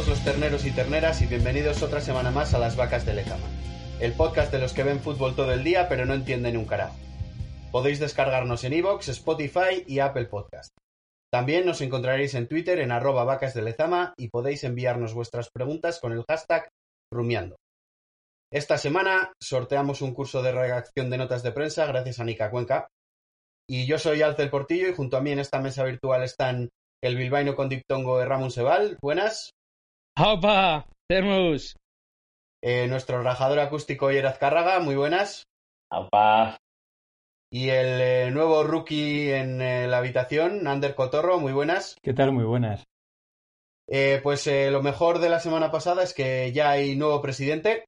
Todos los terneros y terneras y bienvenidos otra semana más a Las Vacas de Lezama, el podcast de los que ven fútbol todo el día pero no entienden un carajo. Podéis descargarnos en iVoox, Spotify y Apple Podcast. También nos encontraréis en Twitter en arroba vacas de Lezama y podéis enviarnos vuestras preguntas con el hashtag rumiando. Esta semana sorteamos un curso de redacción de notas de prensa gracias a Nica Cuenca. Y yo soy Alcel Portillo y junto a mí en esta mesa virtual están el bilbaíno con diptongo de Ramón Sebal. Buenas. ¡Opa! ¡Termus! Eh, nuestro rajador acústico Yeraz Cárraga. Muy buenas. ¡Opa! Y el eh, nuevo rookie en eh, la habitación, Ander Cotorro. Muy buenas. ¿Qué tal? Muy buenas. pues lo mejor de la semana pasada es que ya hay nuevo presidente,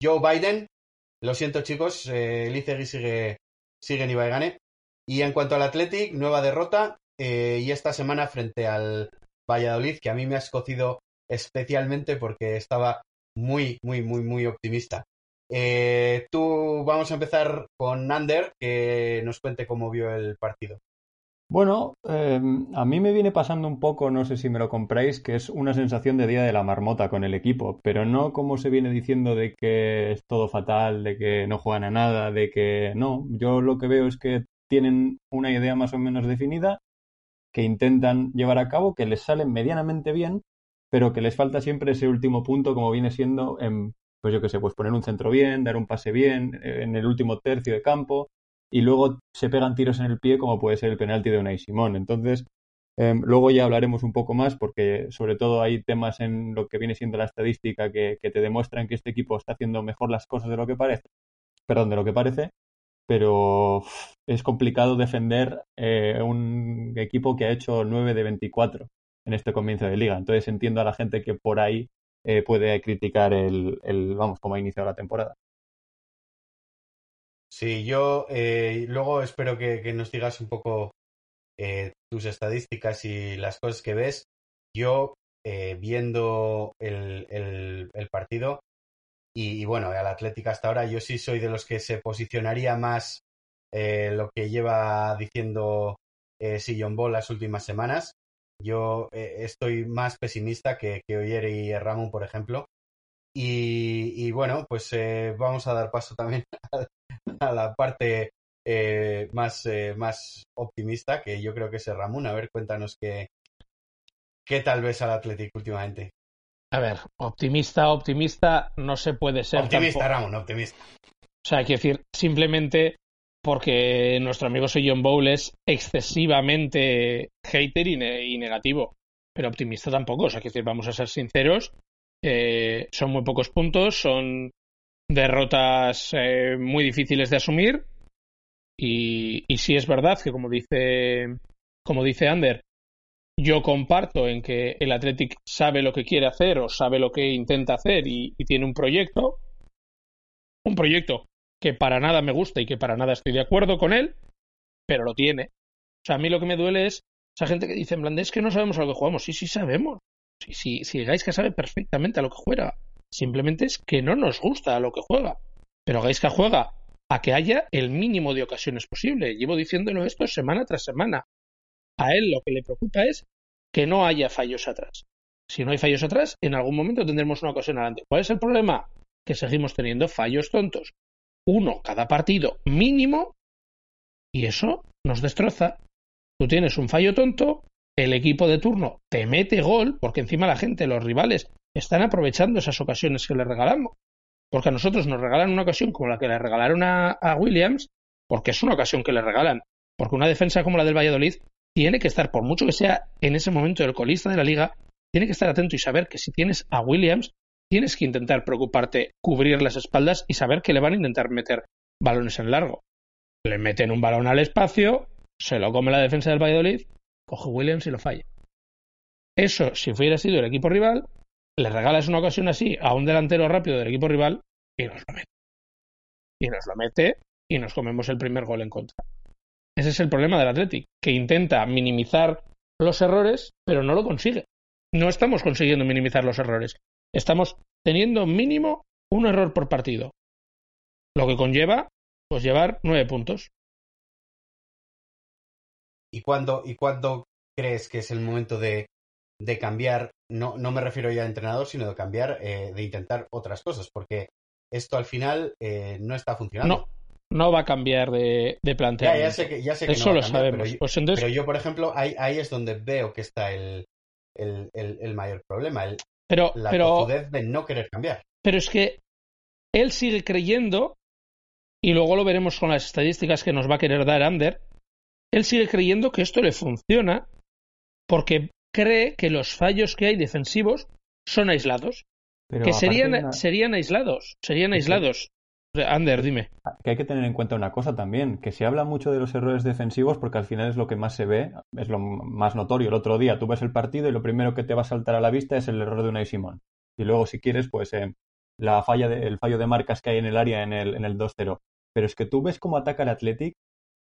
Joe Biden. Lo siento, chicos, el ICEGI sigue, sigue en gane. Y en cuanto al Athletic, nueva derrota, eh, y esta semana frente al Valladolid, que a mí me ha escocido especialmente porque estaba muy, muy, muy, muy optimista. Eh, tú vamos a empezar con Ander, que nos cuente cómo vio el partido. Bueno, em, a mí me viene pasando un poco, no sé si me lo compráis, que es una sensación de día de la marmota con el equipo, pero no como se viene diciendo de que es todo fatal, de que no juegan a nada, de que no. Yo lo que veo es que tienen una idea más o menos definida que intentan llevar a cabo, que les salen medianamente bien, pero que les falta siempre ese último punto, como viene siendo, en, pues yo qué sé, pues poner un centro bien, dar un pase bien, eh, en el último tercio de campo, y luego se pegan tiros en el pie, como puede ser el penalti de Unai Simón. Entonces, em, luego ya hablaremos un poco más, porque sobre todo hay temas en lo que viene siendo la estadística que, que te demuestran que este equipo está haciendo mejor las cosas de lo que parece, perdón, de lo que parece, pero es complicado defender eh, un equipo que ha hecho 9 de 24 en este comienzo de liga. Entonces entiendo a la gente que por ahí eh, puede criticar el, el, vamos, cómo ha iniciado la temporada. Sí, yo eh, luego espero que, nos digas un poco tus estadísticas y las cosas que ves. Yo, viendo el, el partido, y, bueno, al Atlético hasta ahora yo sí soy de los que se posicionaría más eh, lo que lleva diciendo eh, Sillon Ball las últimas semanas. Yo eh, estoy más pesimista que, que Oyer y Ramón, por ejemplo. Y, bueno, pues eh, vamos a dar paso también a, la parte más, más optimista, que yo creo que es Ramón. A ver, cuéntanos qué, qué tal ves al Atlético últimamente. A ver, optimista, optimista no se puede ser. Optimista, Ramón, optimista. O sea, hay que decir, simplemente porque nuestro amigo soy John Bowl es excesivamente hater y, negativo. Pero optimista tampoco. O sea, que decir, vamos a ser sinceros. Eh, son muy pocos puntos, son derrotas eh, muy difíciles de asumir. Y, y sí es verdad que, como dice, como dice Ander, yo comparto en que el Athletic sabe lo que quiere hacer o sabe lo que intenta hacer y, tiene un proyecto, un proyecto que para nada me gusta y que para nada estoy de acuerdo con él, pero lo tiene. O sea, a mí lo que me duele es esa gente que dice en plan, es que no sabemos a lo que jugamos. Sí, sí sabemos. Sí, sí, si Gaisca sabe perfectamente a lo que juega. Simplemente es que no nos gusta a lo que juega. Pero Gaisca juega a que haya el mínimo de ocasiones posible. Llevo diciéndolo esto semana tras semana. A él lo que le preocupa es que no haya fallos atrás. Si no hay fallos atrás, en algún momento tendremos una ocasión adelante. ¿Cuál es el problema? Que seguimos teniendo fallos tontos. Uno cada partido mínimo y eso nos destroza. Tú tienes un fallo tonto, el equipo de turno te mete gol, porque encima la gente, los rivales, están aprovechando esas ocasiones que le regalamos. Porque a nosotros nos regalan una ocasión como la que le regalaron a, a Williams, porque es una ocasión que le regalan. Porque una defensa como la del Valladolid tiene que estar, por mucho que sea en ese momento el colista de la liga, tiene que estar atento y saber que si tienes a Williams, tienes que intentar preocuparte, cubrir las espaldas y saber que le van a intentar meter balones en largo. Le meten un balón al espacio, se lo come la defensa del Valladolid, coge Williams y lo falla. Eso, si hubiera sido el equipo rival, le regalas una ocasión así a un delantero rápido del equipo rival y nos lo mete. Y nos lo mete y nos comemos el primer gol en contra. Ese es el problema del Athletic, que intenta minimizar los errores, pero no lo consigue. No estamos consiguiendo minimizar los errores. Estamos teniendo mínimo un error por partido. Lo que conlleva, pues llevar nueve puntos. ¿Y cuándo, y cuándo crees que es el momento de, de cambiar no, no me refiero ya a entrenador, sino de cambiar, eh, de intentar otras cosas, porque esto al final eh, no está funcionando. No, no va a cambiar de, de planteamiento. ya sé que, ya sé que Eso no va lo a cambiar, sabemos. Pero, yo- Pues entonces, pero yo, por ejemplo, ahí, ahí es donde veo que está el, el, el- el mayor problema, el- pero, la pero, tozudez de no querer cambiar. pero es que él sigue creyendo, y luego lo veremos con las estadísticas que nos va a querer dar Ander, él sigue creyendo que esto le funciona porque cree que los fallos que hay defensivos son aislados. Pero que serían, una- serían aislados. Serían aislados. Ander, dime. que hay que tener en cuenta una cosa también, que se habla mucho de los errores defensivos porque al final es lo que más se ve, es lo más notorio. El otro día tú ves el partido y lo primero que te va a saltar a la vista es el error de Unai Simón. Y luego, si quieres, pues eh, la falla de- el fallo de marcas que hay en el área en el, en el 2-0. Pero es que tú ves cómo ataca el Athletic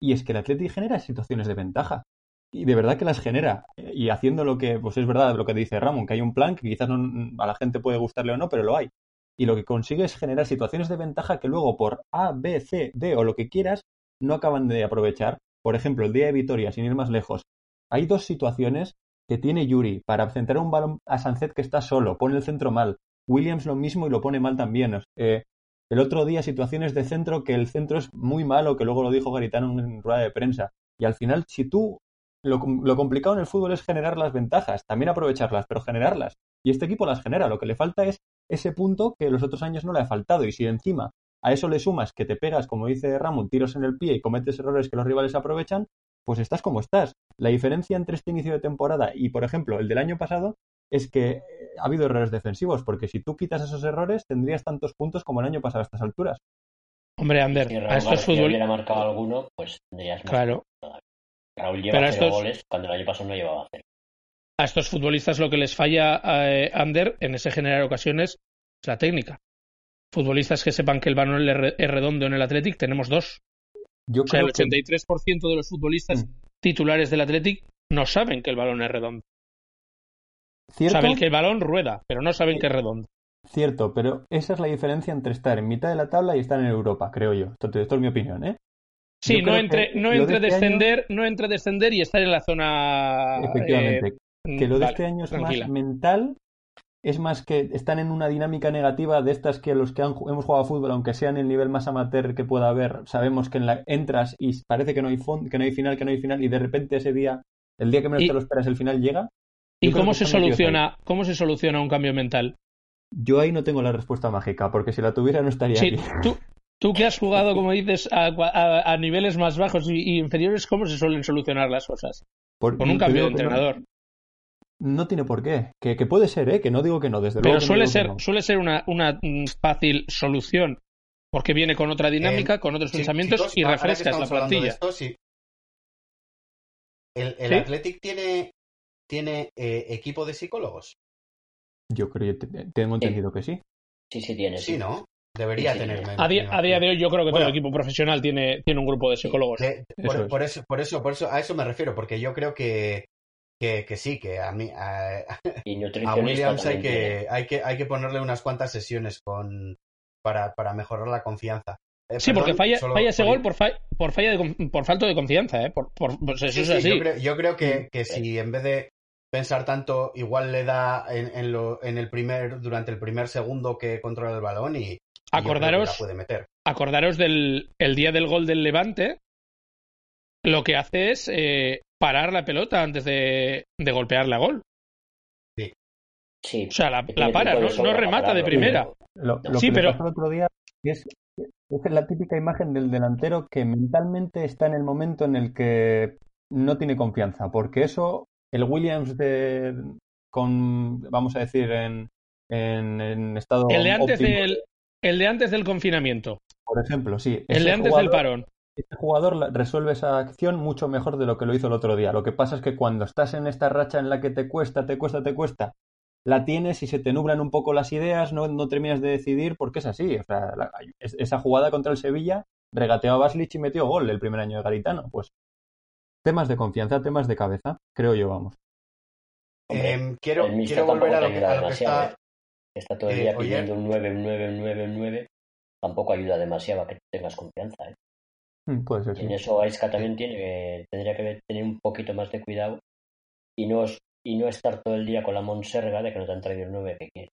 y es que el Athletic genera situaciones de ventaja. Y de verdad que las genera. Y haciendo lo que, pues es verdad lo que dice Ramón, que hay un plan que quizás no- a la gente puede gustarle o no, pero lo hay y lo que consigue es generar situaciones de ventaja que luego por A, B, C, D o lo que quieras no acaban de aprovechar. Por ejemplo, el día de Vitoria, sin ir más lejos, hay dos situaciones que tiene Yuri para centrar un balón a Sancet que está solo, pone el centro mal. Williams lo mismo y lo pone mal también. Eh, el otro día situaciones de centro que el centro es muy malo, que luego lo dijo Garitano en rueda de prensa. Y al final, si tú lo, lo complicado en el fútbol es generar las ventajas, también aprovecharlas, pero generarlas. Y este equipo las genera. Lo que le falta es ese punto que los otros años no le ha faltado. Y si encima a eso le sumas que te pegas, como dice Ramón, tiros en el pie y cometes errores que los rivales aprovechan, pues estás como estás. La diferencia entre este inicio de temporada y, por ejemplo, el del año pasado es que eh, ha habido errores defensivos, porque si tú quitas esos errores tendrías tantos puntos como el año pasado a estas alturas. Hombre, Ander, Si a Raúl estos García fútbol. hubiera marcado alguno, pues tendrías más. Claro. Raúl lleva Pero cero estos- goles cuando el año pasado no llevaba cero. A estos futbolistas lo que les falla a eh, Ander en ese generar ocasiones es la técnica. Futbolistas que sepan que el balón es re- es redondo en el Athletic, tenemos dos. Yo O sea, el creo que- 83% de los futbolistas Mm. titulares del Athletic no saben que el balón es redondo. ¿Cierto? Saben que el balón rueda, pero no saben que es redondo. Cierto, pero esa es la diferencia entre estar en mitad de la tabla y estar en Europa, creo yo. Esto, esto es mi opinión, ¿eh? Sí, Yo no entre, que no de entre este descender, no entre descender y estar en la zona. Efectivamente. eh, que lo de vale, este año es tranquila. más mental, es más que están en una dinámica negativa de estas que los que han- hemos jugado a fútbol, aunque sea en el nivel más amateur que pueda haber, sabemos que en la, entras y parece que no hay fond- que no hay final, que no hay final, y de repente ese día, el día que menos Y- te lo esperas, el final llega. ¿Y cómo se soluciona, cómo se soluciona un cambio mental? Yo ahí no tengo la respuesta mágica, porque si la tuviera no estaría Sí, aquí. tú, tú que has jugado, como dices, a, a- a niveles más bajos y, y inferiores, ¿cómo se suelen solucionar las cosas? Por- Con un cambio de no- entrenador. No, tiene por qué. Que, que puede ser, ¿eh? Que no digo que no, desde luego. Pero que no suele ser, no. suele ser una, una fácil solución, porque viene con otra dinámica, con otros pensamientos chicos, y refrescas la plantilla. esto, sí. El, el ¿Sí? Athletic tiene, tiene eh, equipo de psicólogos. Yo creo, te- tengo entendido que sí. Sí, sí tiene. Sí, ¿no? Debería Sí, sí, tener. A día, me a día de hoy yo creo que todo Bueno. equipo profesional tiene, tiene un grupo de psicólogos. De- Eso por, es. por eso, por eso, por eso, a eso me refiero, porque yo creo que, que, que sí, que a mí, a, Y a Williams hay que, hay que, hay que ponerle unas cuantas sesiones con, para, para mejorar la confianza. Eh, Sí, perdón, porque falla, solo falla ese gol por, fa- por, falla de con- por falta de confianza, ¿eh? Por, por- pues eso Sí, es sí, así. Yo creo, yo creo que, que si en vez de pensar tanto, igual le da en, en, lo, en el primer, durante el primer segundo que controla el balón y, que Acordaros, la puede meter. acordaros del el día del gol del Levante, lo que hace es eh, parar la pelota antes de, de golpearla a gol. Sí. O sea, la, la para, no, no remata de primera. Lo, lo Sí, que pero- pasó el otro día es, es la típica imagen del delantero que mentalmente está en el momento en el que no tiene confianza, porque eso, el Williams de, con, vamos a decir, en, en, en estado El de antes óptimo, del, el de antes del confinamiento, por ejemplo, sí. el de antes jugador- del parón. Este jugador resuelve esa acción mucho mejor de lo que lo hizo el otro día. Lo que pasa es que cuando estás en esta racha en la que te cuesta, te cuesta, te cuesta, la tienes y se te nublan un poco las ideas, no, no terminas de decidir porque es así. O sea, la- esa jugada contra el Sevilla regateó a Baslich y metió gol el primer año de Garitano. Pues temas de confianza, temas de cabeza, creo yo, vamos. Hombre, Em, quiero el míster quiero volver a lo que, ayuda a lo que demasiado, está. ¿eh? Está todo el eh, día pidiendo un 9, un 9, un 9, un 9. Tampoco ayuda demasiado a que tengas confianza. ¿eh? Mm, Puede ser, en sí. eso Aisca también tiene que, tendría que tener un poquito más de cuidado y no, y no estar todo el día con la monserga de que no te han traído el 9 que quieres.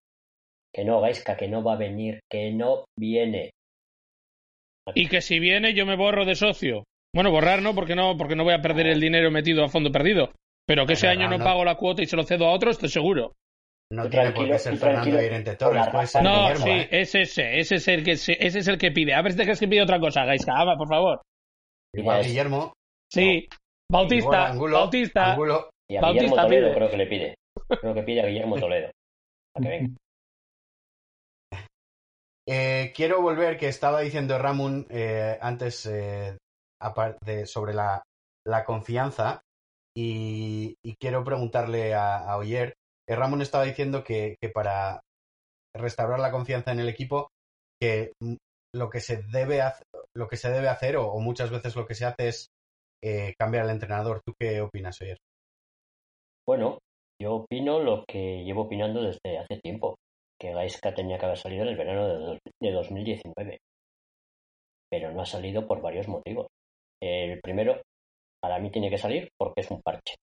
Que no, Gaiska, que no va a venir, que no viene. Y que si viene yo me borro de socio. Bueno, borrar no, porque no, porque no voy a perder el dinero metido a fondo perdido. Pero que ese año no pago la cuota y se lo cedo a otro, estoy seguro. No tiene por qué ser Fernando Irente Torres, puede ser No, Guillermo, sí, ¿eh? es ese, ese es el que se- ese es el que pide. A ver si te crees que pide otra cosa, Gaiska, ama, por favor. Igual Mira, Guillermo, Sí, Bautista, Angulo, Bautista. Angulo, Y a Bautista Guillermo Toledo pide. creo que le pide. Creo que pide a Guillermo Toledo. Para que venga. Eh, quiero volver, que estaba diciendo Ramón eh, antes eh, apar- de- sobre la, la confianza y, y quiero preguntarle a, a Oyer. Eh, Ramón estaba diciendo que, para restaurar la confianza en el equipo, que lo que se debe, hac- lo que se debe hacer o, muchas veces lo que se hace es eh, cambiar al entrenador. ¿Tú qué opinas, Oyer? Bueno, yo opino lo que llevo opinando desde hace tiempo, que Gaisca tenía que haber salido en el verano de 2019, pero no ha salido por varios motivos. El primero, para mí tiene que salir porque es un parche.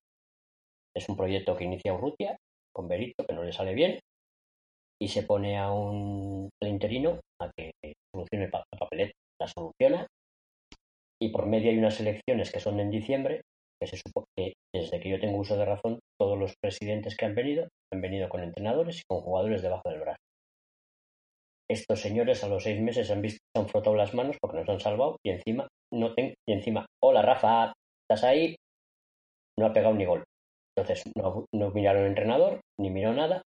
Es un proyecto que inicia Urrutia con Berito, que no le sale bien, y se pone a un al interino a que solucione la papeleta. La soluciona, y por medio hay unas elecciones que son en diciembre, que se supone que desde que yo tengo uso de razón, todos los presidentes que han venido han venido con entrenadores y con jugadores debajo del brazo. Estos señores a los seis meses han visto, se han frotado las manos porque nos han salvado y encima no ten- y encima, hola Rafa, ¿estás ahí? No ha pegado ni gol. Entonces no, no miraron entrenador, ni miró nada.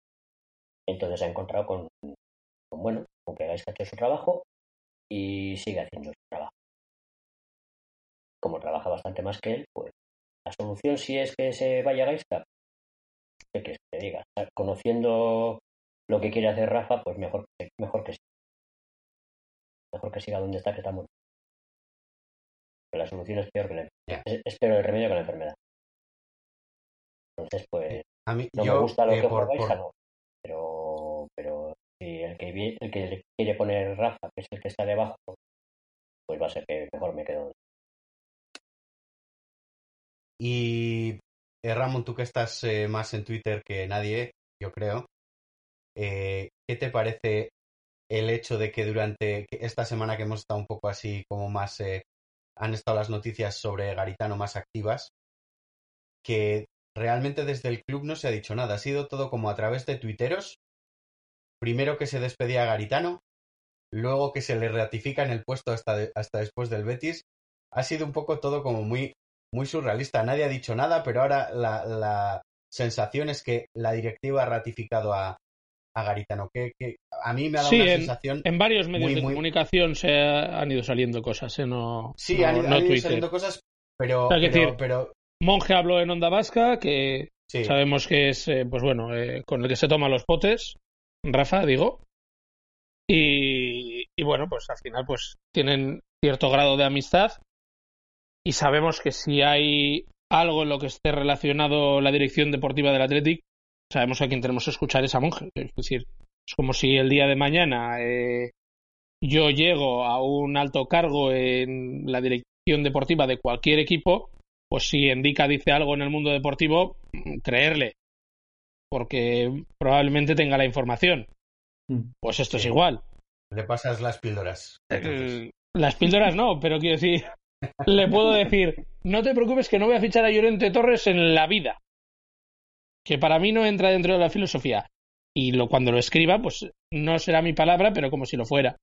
Entonces se ha encontrado con, con, bueno, con que Gaisca ha hecho su trabajo y sigue haciendo su trabajo. Como trabaja bastante más que él, pues la solución si es que se vaya Gaisca, ¿qué quieres que te diga? Conociendo lo que quiere hacer Rafa, pues mejor, que- mejor que sí. Mejor que siga donde está, que está muy bien. Pero la solución es peor que la Ya. es, es peor el remedio que la enfermedad. Entonces, pues, A mí, no yo, me gusta lo eh, que por- juega por-. Pero, pero si el que, el que le quiere poner Rafa, que es el que está debajo, pues va a ser que mejor me quedo. Y eh, Ramón, tú que estás eh, más en Twitter que nadie, yo creo, eh, ¿qué te parece el hecho de que durante esta semana que hemos estado un poco así como más, eh, han estado las noticias sobre Garitano más activas, que realmente desde el club no se ha dicho nada, ha sido todo como a través de tuiteros, primero que se despedía a Garitano, luego que se le ratifica en el puesto hasta, de- hasta después del Betis, ha sido un poco todo como muy muy surrealista. Nadie ha dicho nada, pero ahora la, la sensación es que la directiva ha ratificado a, a Garitano. Que, que a mí me ha dado Sí, una en- sensación. En varios medios Muy, de muy- comunicación se ha- han ido saliendo cosas, ¿eh? No, sí, no, han, no han ido Twitter. saliendo cosas, decir- pero- Monje habló en Onda Vasca, que sí, sabemos que es, eh, pues bueno, eh, con el que se toman los potes, Rafa, digo. Y, y bueno, pues al final pues tienen cierto grado de amistad y sabemos que si hay algo en lo que esté relacionado la dirección deportiva del Athletic, sabemos a quién tenemos que escuchar es a Monje. Es decir, es como si el día de mañana eh, yo llego a un alto cargo en la dirección deportiva de cualquier equipo, pues si Endica dice algo en el mundo deportivo, creerle, porque probablemente tenga la información. Mm. Pues esto es igual. le pasas las píldoras. entonces. Eh, Las píldoras no, pero quiero decir, le puedo decir, no te preocupes que no voy a fichar a Llorente Torres en la vida. Que para mí no entra dentro de la filosofía. Y lo, cuando lo escriba, pues no será mi palabra, pero como si lo fuera.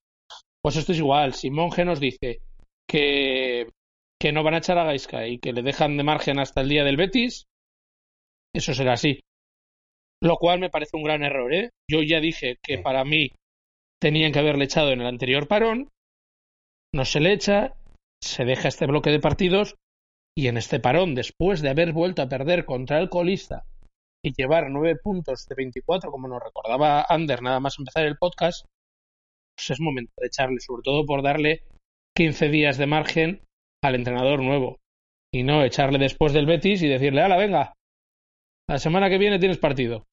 Pues esto es igual. Si Monge nos dice que, que no van a echar a Gaisca y que le dejan de margen hasta el día del Betis, eso será así. Lo cual me parece un gran error, ¿eh? Yo ya dije que para mí tenían que haberle echado en el anterior parón, no se le echa, se deja este bloque de partidos y en este parón, después de haber vuelto a perder contra el colista y llevar nueve puntos de 24, como nos recordaba Ander nada más empezar el podcast, pues es momento de echarle, sobre todo por darle 15 días de margen al entrenador nuevo y no echarle después del Betis y decirle, ala, venga, la semana que viene tienes partido.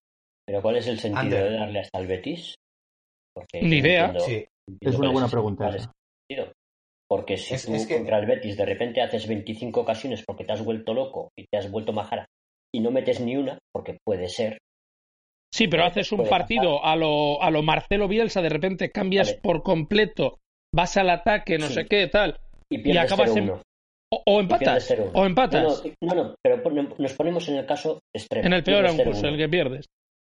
Pero ¿cuál es el sentido Ander. de darle hasta el Betis? Porque Ni idea. entiendo- Sí, entiendo Es una buena pregunta sentido. Porque si Es- tú es que- contra el Betis de repente haces 25 ocasiones porque te has vuelto loco y te has vuelto majara y no metes ni una, porque puede ser. Sí, pero haces un partido a lo, a lo Marcelo Bielsa, de repente cambias Vale. por completo, vas al ataque, no Sí. sé qué, tal, Y pierdes acabas en- 0-1. o, o y empatas, 0-1. o empatas, No, no, no, pero nos ponemos en el caso extremo. en el peor concurso, 0-1. el que pierdes.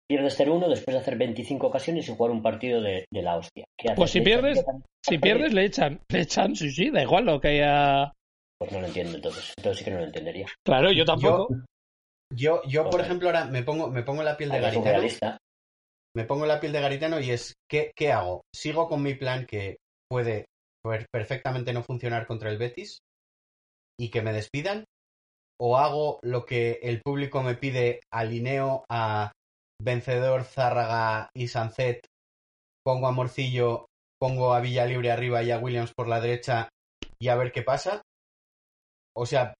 Pierdes 0-1 después de hacer 25 ocasiones y jugar un partido de, de la hostia. ¿Qué haces? Pues si ¿Le echas pierdes-? Si pierdes, le echan, le echan, sí, sí, da igual lo que haya. Pues no lo entiendo entonces. Entonces sí que no lo entendería. Claro, yo tampoco. Yo, yo por ejemplo, ahora me pongo, me pongo la piel de Garitano. Me pongo la piel de Garitano y es, ¿qué, ¿qué hago? ¿Sigo con mi plan que puede perfectamente no funcionar contra el Betis y que me despidan? ¿O hago lo que el público me pide, alineo a Vencedor, Zárraga y Sancet, pongo a Morcillo, pongo a Villalibre arriba y a Williams por la derecha y a ver qué pasa? O sea,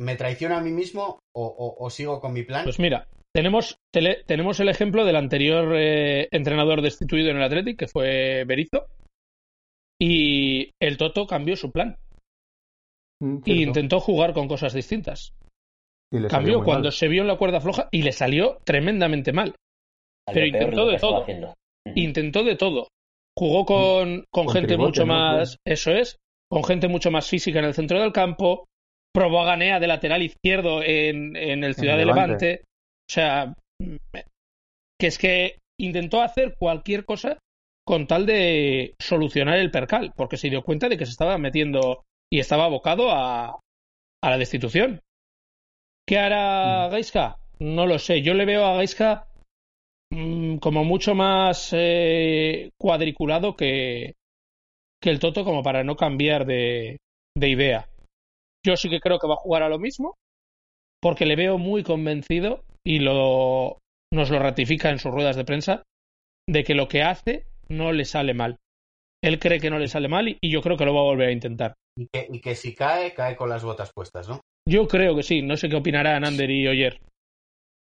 ¿me traiciono a mí mismo o, o- o sigo con mi plan? Pues mira, tenemos, tele- tenemos el ejemplo del anterior eh, entrenador destituido en el Athletic, que fue Berizzo, y el Toto cambió su plan Mm, e intentó jugar con cosas distintas. Y le salió Cambió cuando mal. se vio en la cuerda floja y le salió tremendamente mal. Salió Pero intentó de todo. haciendo. Intentó de todo. Jugó con, con Con gente tribote, mucho ¿no? más, eso es, con gente mucho más física en el centro del campo. Probó a Ganea de lateral izquierdo en, en el Ciudad de Levante. Levante. O sea, mm, que es que intentó hacer cualquier cosa con tal de solucionar el percal, porque se dio cuenta de que se estaba metiendo y estaba abocado a, a la destitución. ¿Qué hará Mm. Gaisca? No lo sé. Yo le veo a Gaisca mm, como mucho más eh, cuadriculado que, que el Toto como para no cambiar de, de idea. Yo sí que creo que va a jugar a lo mismo porque le veo muy convencido y lo, nos lo ratifica en sus ruedas de prensa de que lo que hace no le sale mal. Él cree que no le sale mal y, yo creo que lo va a volver a intentar. Y que, y que si cae, cae con las botas puestas, ¿no? Yo creo que sí. No sé qué opinarán Ander y Oyer.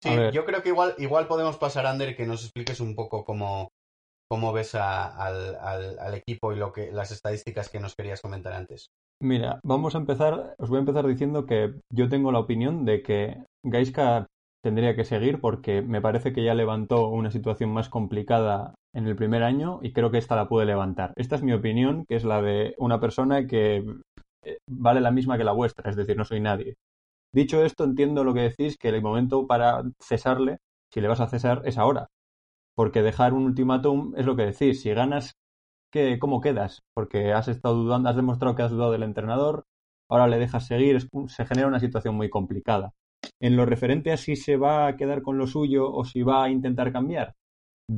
Sí, yo creo que igual, igual podemos pasar, Ander, que nos expliques un poco cómo, cómo ves a- al, al- al equipo y lo que las estadísticas que nos querías comentar antes. Mira, vamos a empezar, os voy a empezar diciendo que yo tengo la opinión de que Gaisca tendría que seguir porque me parece que ya levantó una situación más complicada en el primer año y creo que esta la puede levantar. Esta es mi opinión, que es la de una persona que eh, vale la misma que la vuestra, es decir, no soy nadie. Dicho esto, entiendo lo que decís, que el momento para cesarle, si le vas a cesar, es ahora. Porque dejar un ultimátum es lo que decís. Si ganas ¿qué- ¿cómo quedas? Porque has estado dudando, has demostrado que has dudado del entrenador, ahora le dejas seguir, es- se genera una situación muy complicada. En lo referente a si se va a quedar con lo suyo o si va a intentar cambiar,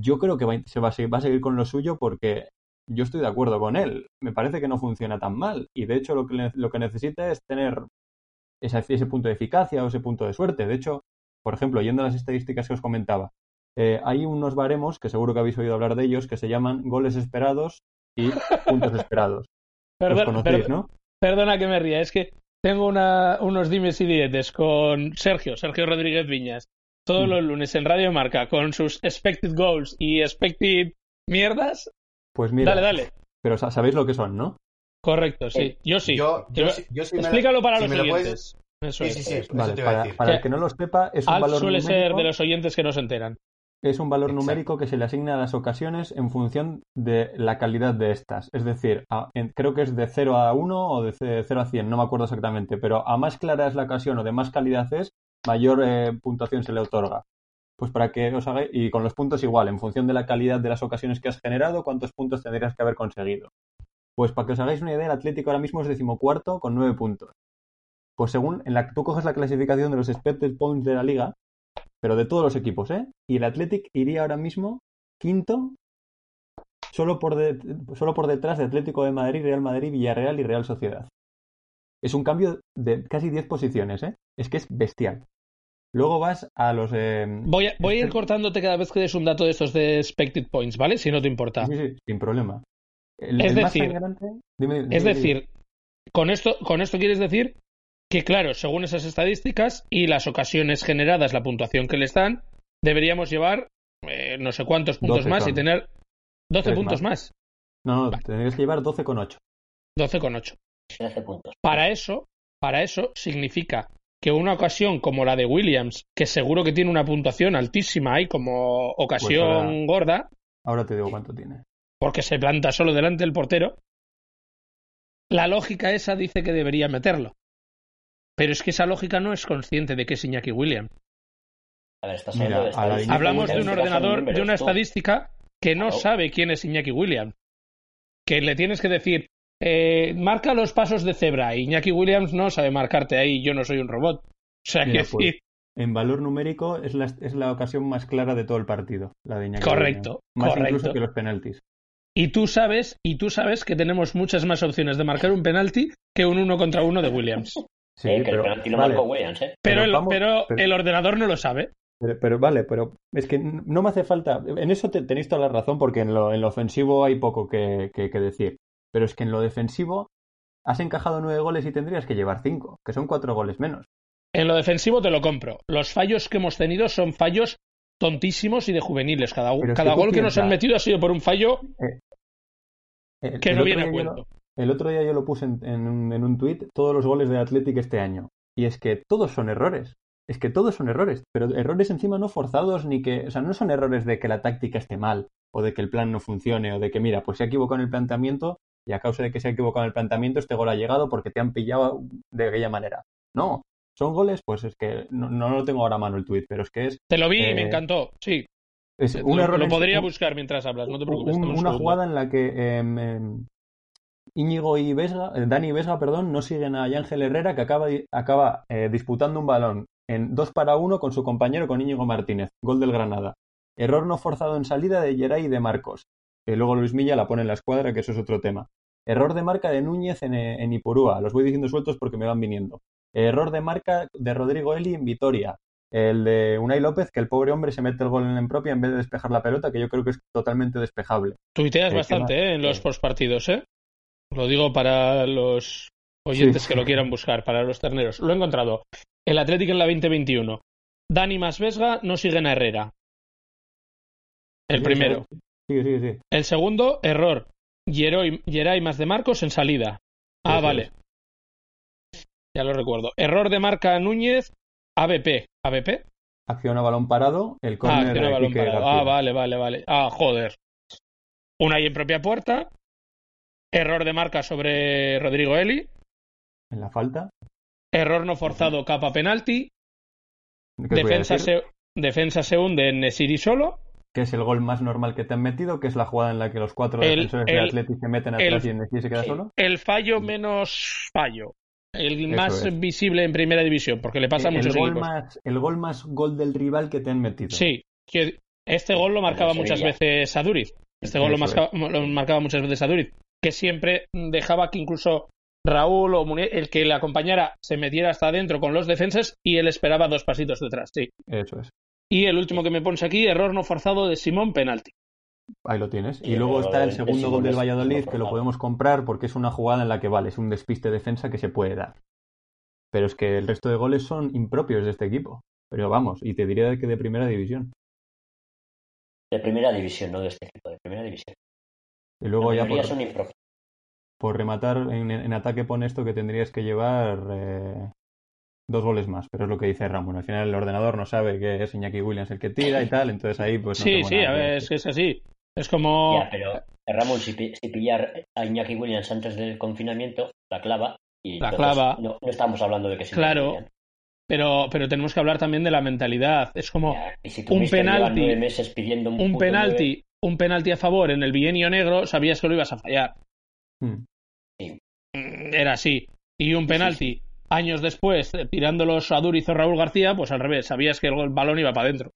yo creo que va, a- se va a, seguir, va a seguir con lo suyo porque yo estoy de acuerdo con él. Me parece que no funciona tan mal y de hecho lo que, lo que necesita es tener esa- ese punto de eficacia o ese punto de suerte. De hecho, por ejemplo, yendo a las estadísticas que os comentaba, eh, hay unos baremos, que seguro que habéis oído hablar de ellos, que se llaman goles esperados y puntos esperados. Los Perdón- conocéis, per- ¿no? Perdona que me ría, es que tengo una- unos dimes y diretes con Sergio, Sergio Rodríguez Viñas, todos Mm. los lunes en Radio Marca, con sus expected goals y expected mierdas. Pues mira, Dale, dale. pero sa- sabéis lo que son, ¿no? Correcto, sí. Eh, Yo sí. Yo, yo, Yo- sí- lo- Explícalo para si los me lo puedes- oyentes. Eso Sí, es. sí, sí, eso Vale, te iba a para, decir. para el Que no lo sepa, es un valor suele ser numérico, de los oyentes que no se enteran. es un valor Exacto. numérico que se le asigna a las ocasiones en función de la calidad de estas. Es decir, a- en- creo que es de 0 a 1 o de ce- 0 a 100, no me acuerdo exactamente, pero a más clara es la ocasión o de más calidad es, mayor eh, puntuación se le otorga. Pues para que os hagáis, y con los puntos igual, en función de la calidad de las ocasiones que has generado, cuántos puntos tendrías que haber conseguido. Pues para que os hagáis una idea, el Atlético ahora mismo es decimocuarto con 9 puntos. Pues según, en la, tú coges la clasificación de los expected points de la liga, pero de todos los equipos, ¿eh? Y el Athletic iría ahora mismo quinto, solo por, de- solo por detrás de Atlético de Madrid, Real Madrid, Villarreal y Real Sociedad. Es un cambio de casi 10 posiciones, ¿eh? Es que es bestial. Luego vas a los... eh, Voy a, voy a ir Espe- cortándote cada vez que des un dato de estos de expected points, ¿vale? Si no te importa. Sí, sí, sin problema. El- Es el decir, sangrante- dime- dime, Es dime. decir, con esto, con esto quieres decir que, claro, según esas estadísticas y las ocasiones generadas, la puntuación que les dan, deberíamos llevar eh, no sé cuántos puntos 12 más y tener 12 Tres puntos más. No, no, tendrías que llevar 12,8. 12 con 8. 13 puntos. Para eso, para eso significa que una ocasión como la de Williams, que seguro que tiene una puntuación altísima ahí como ocasión Pues ahora- gorda, Ahora te digo cuánto tiene. porque se planta solo delante del portero, la lógica esa dice que debería meterlo. Pero es que esa lógica no es consciente de que es Iñaki Williams. A ver, estás Mira, hablando de a la estadísticas, Hablamos de un ordenador, de una estadística que no Claro. sabe quién es Iñaki Williams. Que le tienes que decir, eh, marca los pasos de cebra. y Iñaki Williams no sabe marcarte ahí, yo no soy un robot. O sea, Mira, que pues, En valor numérico es la, es la ocasión más clara de todo el partido, la de Iñaki Correcto, Williams. Más correcto. incluso que los penaltis. Y tú sabes, y tú sabes que tenemos muchas más opciones de marcar un penalti que un uno contra uno de Williams. Sí, Eh, que pero, el penalti lo vale, marcó Williams, ¿eh? Pero, Pero el, vamos- pero pero- el ordenador no lo sabe. pero- pero vale, pero es que no me hace falta. En eso te, tenéis toda la razón, porque en lo, en lo ofensivo hay poco que, que- que decir. Pero es que en lo defensivo has encajado nueve goles y tendrías que llevar cinco, que son cuatro goles menos. En lo defensivo te lo compro. Los fallos que hemos tenido son fallos tontísimos y de juveniles. Cada, cada gol que nos han metido ha sido por un fallo El- que el no viene a lo- cuento. El otro día yo lo puse en, en un, en un tuit, todos los goles de Athletic este año. Y es que todos son errores. Es que todos son errores. Pero errores encima no forzados ni que... O sea, no son errores de que la táctica esté mal o de que el plan no funcione o de que, mira, pues se ha equivocado en el planteamiento y a causa de que se ha equivocado en el planteamiento este gol ha llegado porque te han pillado de aquella manera. No. Son goles, pues es que no, no lo tengo ahora a mano el tuit, pero es que es, Te lo vi y me Eh, encantó. Sí, es lo, un error lo podría buscar mientras hablas. No te preocupes. un- una jugada en la que em, Íñigo y Vesga, eh, Dani y Vesga, perdón, no siguen a Ángel Herrera que acaba, acaba eh, disputando un balón en 2 para 1 con su compañero con Íñigo Martínez, gol del Granada. Error no forzado en salida de Geray y de Marcos. Que luego Luis Milla la pone en la escuadra, que eso es otro tema. Error de marca de Núñez en, eh, en Ipurúa. Los voy diciendo sueltos porque me van viniendo. Error de marca de Rodrigo Eli en Vitoria. El de Unai López, que el pobre hombre se mete el gol en propia en vez de despejar la pelota, que yo creo que es totalmente despejable. Tuiteas Eh, bastante ¿qué ¿eh? en los postpartidos, ¿eh? Lo digo para los oyentes Sí. que lo quieran buscar, para los terneros. Lo he encontrado. El Atlético en la 2021. Dani más Vesga no siguen a Herrera. El primero. Sí, sí, sí. El segundo, error. Geray más de Marcos en salida. Ah, vale. Ya lo recuerdo. Error de marca Núñez, ABP. ¿ABP? Acción a balón parado, el Ah, córner balón parado. Ah, vale, vale, vale. Ah, joder. Una ahí en propia puerta. Error de marca sobre Rodrigo Eli. En la falta. Error no forzado, capa penalti. Defensa se hunde en Nesiri solo. Que es el gol más normal que te han metido, que es la jugada en la que los cuatro El- defensores de el- Atleti se meten el- atrás y el Messi se queda solo. El fallo menos fallo. El Eso más es. visible en primera división, porque le pasa a el, muchos gol equipos. más, el gol más gol del rival que te han metido. Sí, que este gol lo marcaba muchas veces a Duriz. Este gol lo, marcaba, lo marcaba muchas veces a Duriz. Que siempre dejaba que incluso Raúl o Munier, el que le acompañara, se metiera hasta adentro con los defensas y él esperaba dos pasitos detrás. Sí. Eso es. Y el último que me pones aquí, error no forzado de Simón, penalti. Ahí lo tienes. Y Y luego el está el de segundo gol del Valladolid, que lo podemos comprar porque es una jugada en la que vale, es un despiste defensa que se puede dar. Pero es que el resto de goles son impropios de este equipo. Pero vamos, y te diría que de primera división. De primera división, no de este equipo, de primera división. Y luego la ya por, son impropios. por rematar, en, en ataque pone esto que tendrías que llevar eh, dos goles más, pero es lo que dice Ramón. Al final el ordenador no sabe que es Iñaki Williams el que tira y tal, entonces ahí pues no sí, sí, nada a ver, es que es así. Es como. Ya, pero eh, Ramón, si, si pillar a Iñaki Williams antes del confinamiento, la clava. Y La clava. No, no estamos hablando de que se Claro. Pero, pero tenemos que hablar también de la mentalidad. Es como Ya, y si tu un penalti- meses pidiendo un, un puto nueve, penalti, un penalti a favor en el bienio negro, sabías que lo ibas a fallar. Hmm. Mm, Era así. Y un Sí, penalti años después, eh, tirándolos a Duriz Raúl García, pues al revés, sabías que el balón iba para adentro.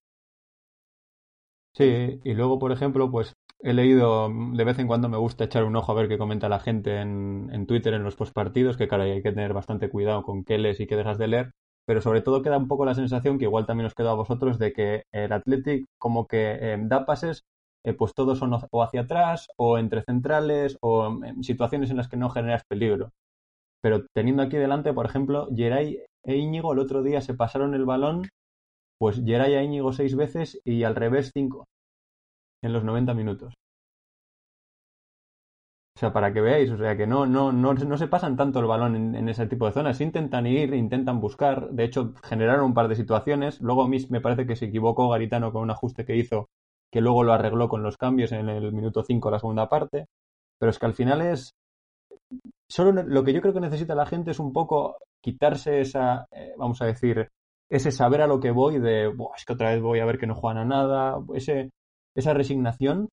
Sí, y luego, por ejemplo, pues he leído, de vez en cuando me gusta echar un ojo a ver qué comenta la gente en, en Twitter en los postpartidos, que claro, hay que tener bastante cuidado con qué lees y qué dejas de leer, pero sobre todo queda un poco la sensación, que igual también os queda a vosotros, de que el Athletic como que eh, da pases, eh, pues todos son o hacia atrás, o entre centrales, o en situaciones en las que no generas peligro. Pero teniendo aquí delante, por ejemplo, Geray e Íñigo el otro día se pasaron el balón pues Geray a Íñigo seis veces y al revés cinco en los 90 minutos. O sea, para que veáis, o sea, que no, no, no, no se pasan tanto el balón en, ese tipo de zonas. Intentan ir, intentan buscar. De hecho, generaron un par de situaciones. Luego a me parece que se equivocó Garitano con un ajuste que hizo, que luego lo arregló con los cambios en el minuto 5 la segunda parte. Pero es que al final es. Solo lo que yo creo que necesita la gente es un poco quitarse esa, eh, vamos a decir, ese saber a lo que voy de, es que otra vez voy a ver que no juegan a nada, ese, esa resignación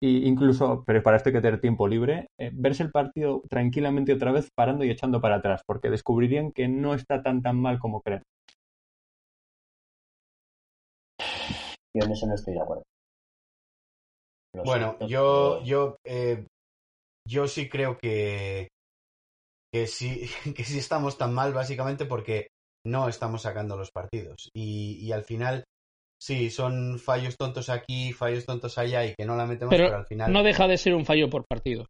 y incluso, pero para esto hay que tener tiempo libre, eh, verse el partido tranquilamente otra vez parando y echando para atrás, porque descubrirían que no está tan tan mal como creen. Yo en eso no estoy de acuerdo. bueno, yo, yo, eh, yo sí creo que, que sí, que sí estamos tan mal básicamente porque no estamos sacando los partidos. Y, y al final Sí, son fallos tontos aquí, fallos tontos allá y que no la metemos, pero, al final. No deja de ser un fallo por partido.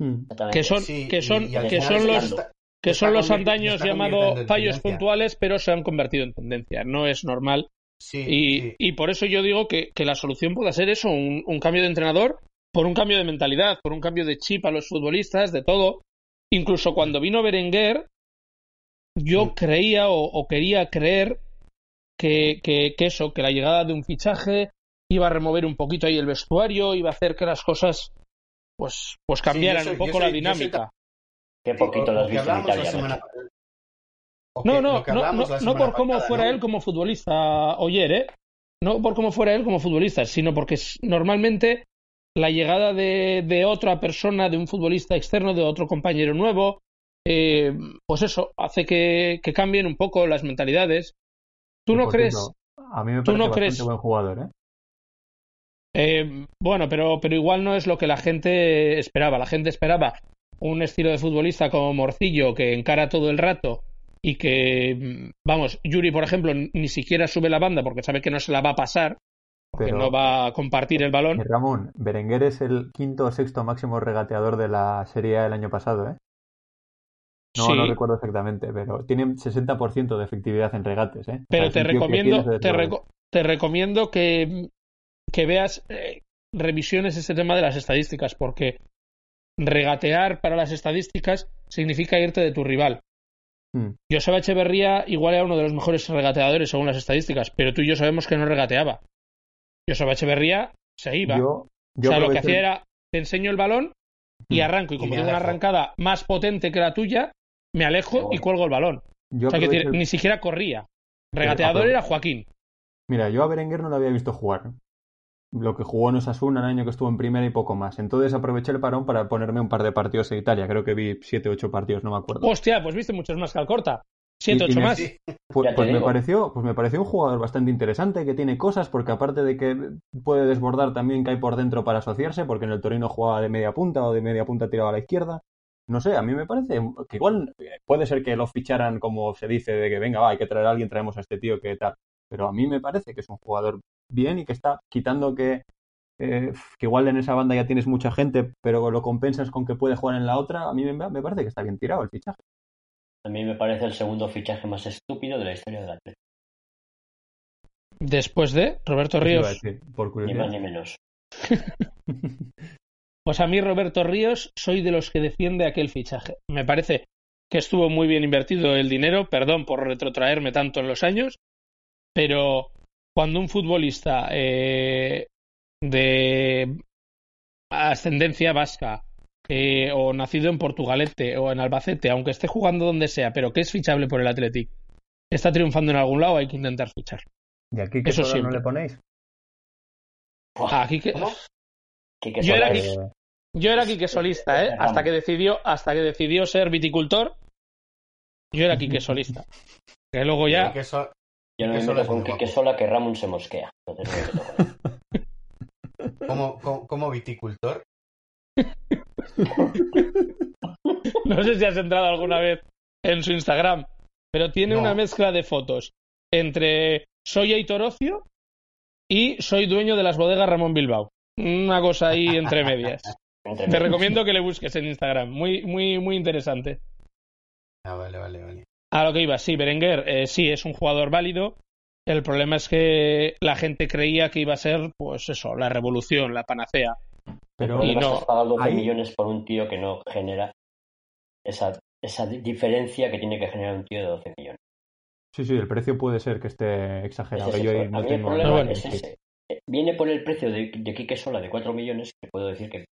Hmm. Que son, que son, que son los, que son los andaños llamados fallos puntuales, pero se han convertido en tendencia. No es normal. y, y, por eso yo digo que, que, la solución puede ser eso, un, un, cambio de entrenador, por un cambio de mentalidad, por un cambio de chip a los futbolistas, de todo. Incluso cuando vino Berenguer, yo hmm. creía o, o, quería creer que, que, eso, que la llegada de un fichaje iba a remover un poquito ahí el vestuario, iba a hacer que las cosas pues, pues cambiaran un poco la dinámica. Qué poquito las No, no, no, no, por cómo fuera él como futbolista, Oyer, ¿eh? No por cómo fuera él como futbolista, sino porque normalmente la llegada de, de, otra persona, de un futbolista externo, de otro compañero nuevo, eh, pues eso, hace que, que, cambien un poco las mentalidades ¿Tú no crees? a mí me parece no crees... buen jugador, ¿eh? ¿eh? bueno, pero, pero igual no es lo que la gente esperaba. La gente esperaba un estilo de futbolista como Morcillo que encara todo el rato y que, vamos, Yuri, por ejemplo, ni siquiera sube la banda porque sabe que no se la va a pasar, que no va a compartir el balón. Ramón, Berenguer es el quinto o sexto máximo regateador de la Serie A del año pasado, ¿eh? No, no recuerdo exactamente, pero tiene 60% de efectividad en regates. ¿eh? Pero te, recomiendo, te, recomiendo que, que veas eh, revisiones ese tema de las estadísticas, porque regatear para las estadísticas significa irte de tu rival. Hmm. Joseba Echeverría igual era uno de los mejores regateadores según las estadísticas, pero tú y yo sabemos que no regateaba. Joseba Echeverría se iba. o sea, lo que hacía era, te enseño el balón y hmm. arranco. Y como tengo una arrancada más potente que la tuya, me alejo y cuelgo el balón. o sea que ni siquiera corría. Regateador era Joaquín. Mira, yo a Berenguer no lo había visto jugar. Lo que jugó en Osasuna el año que estuvo en primera y poco más. Entonces aproveché el parón para ponerme un par de partidos en Italia. Creo que vi siete, ocho partidos, no me acuerdo. Hostia, pues viste muchos más que al corta. Siete, ocho más. Pues, pues me pareció, pues me pareció un jugador bastante interesante, que tiene cosas, porque aparte de que puede desbordar, también cae por dentro para asociarse, porque en el Torino jugaba de media punta o de media punta tiraba a la izquierda no sé, a mí me parece que igual eh, puede ser que lo ficharan como se dice, de que venga, va, hay que traer a alguien, traemos a este tío, que tal. Pero a mí me parece que es un jugador bien y que está quitando que, eh, que igual en esa banda ya tienes mucha gente, pero lo compensas con que puede jugar en la otra. A mí me, me parece que está bien tirado el fichaje. A mí me parece el segundo fichaje más estúpido de la historia del Atlético. Después de Roberto Ríos. ni más ni menos. Pues a mí, Roberto Ríos, soy de los que defiende aquel fichaje. Me parece que estuvo muy bien invertido el dinero, perdón por retrotraerme tanto en los años, pero cuando un futbolista eh, de ascendencia vasca eh, o nacido en Portugalete o en Albacete, aunque esté jugando donde sea, pero que es fichable por el Athletic, está triunfando en algún lado, hay que intentar fichar. ¿Y aquí qué Eso no le ponéis? Aquí que yo, era, yo era Quique Solista, ¿eh? Hasta que decidió, hasta que decidió ser viticultor, yo era Quique Solista. Que luego ya. Yo no me meto con Quique Sola que Ramón se mosquea. ¿Cómo, viticultor? no sé si has entrado alguna vez en su Instagram, pero tiene una mezcla de fotos entre soy Aitor Ocio y soy dueño de las bodegas Ramón Bilbao una cosa ahí entre medias. Te recomiendo que le busques en Instagram. Muy, muy, muy interesante. Ah, vale, vale, vale. A lo que iba, sí, Berenguer, eh, sí, es un jugador válido. El problema es que la gente creía que iba a ser, pues eso, la revolución, la panacea. Pero y no, has pagado 12 ahí- millones por un tío que no genera esa, esa di- diferencia que tiene que generar un tío de 12 millones. Sí, sí, el precio puede ser que esté exagerado. Es Yo ahí no el bueno. que es ese. Viene por el precio de, de Quique Sola de 4 millones, que puedo decir que,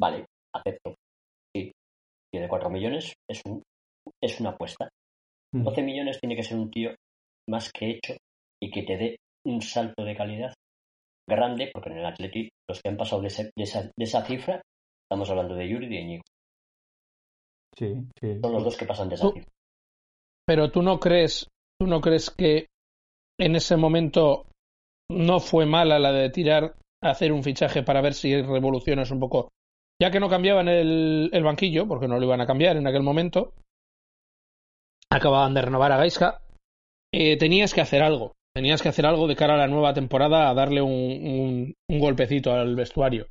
vale, acepto. Sí, tío de 4 millones es, un, es una apuesta. Mm. 12 millones tiene que ser un tío más que hecho y que te dé un salto de calidad grande, porque en el Atleti los que han pasado de, ese- de esa, de esa cifra, estamos hablando de Yuri y de Íñigo. Sí, sí. Son los dos que pasan de esa Tú- cifra. Pero tú no crees, tú no crees que en ese momento no fue mala la de tirar a hacer un fichaje para ver si revolucionas un poco. Ya que no cambiaban el, el banquillo, porque no lo iban a cambiar en aquel momento, acababan de renovar a Gaisca, eh, tenías que hacer algo. Tenías que hacer algo de cara a la nueva temporada a darle un, un- un golpecito al vestuario.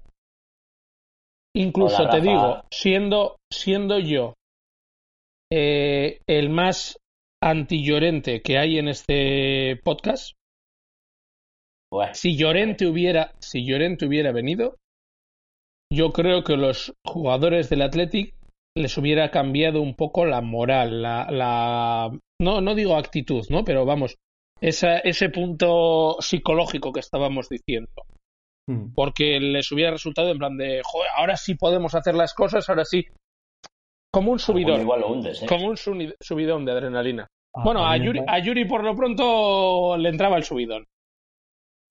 Incluso Hola, te Rafa. digo, siendo, siendo yo eh, el más anti-Llorente que hay en este podcast, Bueno, si Llorente hubiera, si Llorente hubiera venido, yo creo que los jugadores del Athletic les hubiera cambiado un poco la moral, la, la no, no digo actitud, ¿no? Pero vamos, esa, ese punto psicológico que estábamos diciendo. Mm. Porque les hubiera resultado en plan de, joder, ahora sí podemos hacer las cosas, ahora sí. Como un subidón, igual lo hundes, ¿eh? como un subidón de adrenalina. A- bueno, a Yuri, a Yuri por lo pronto le entraba el subidón.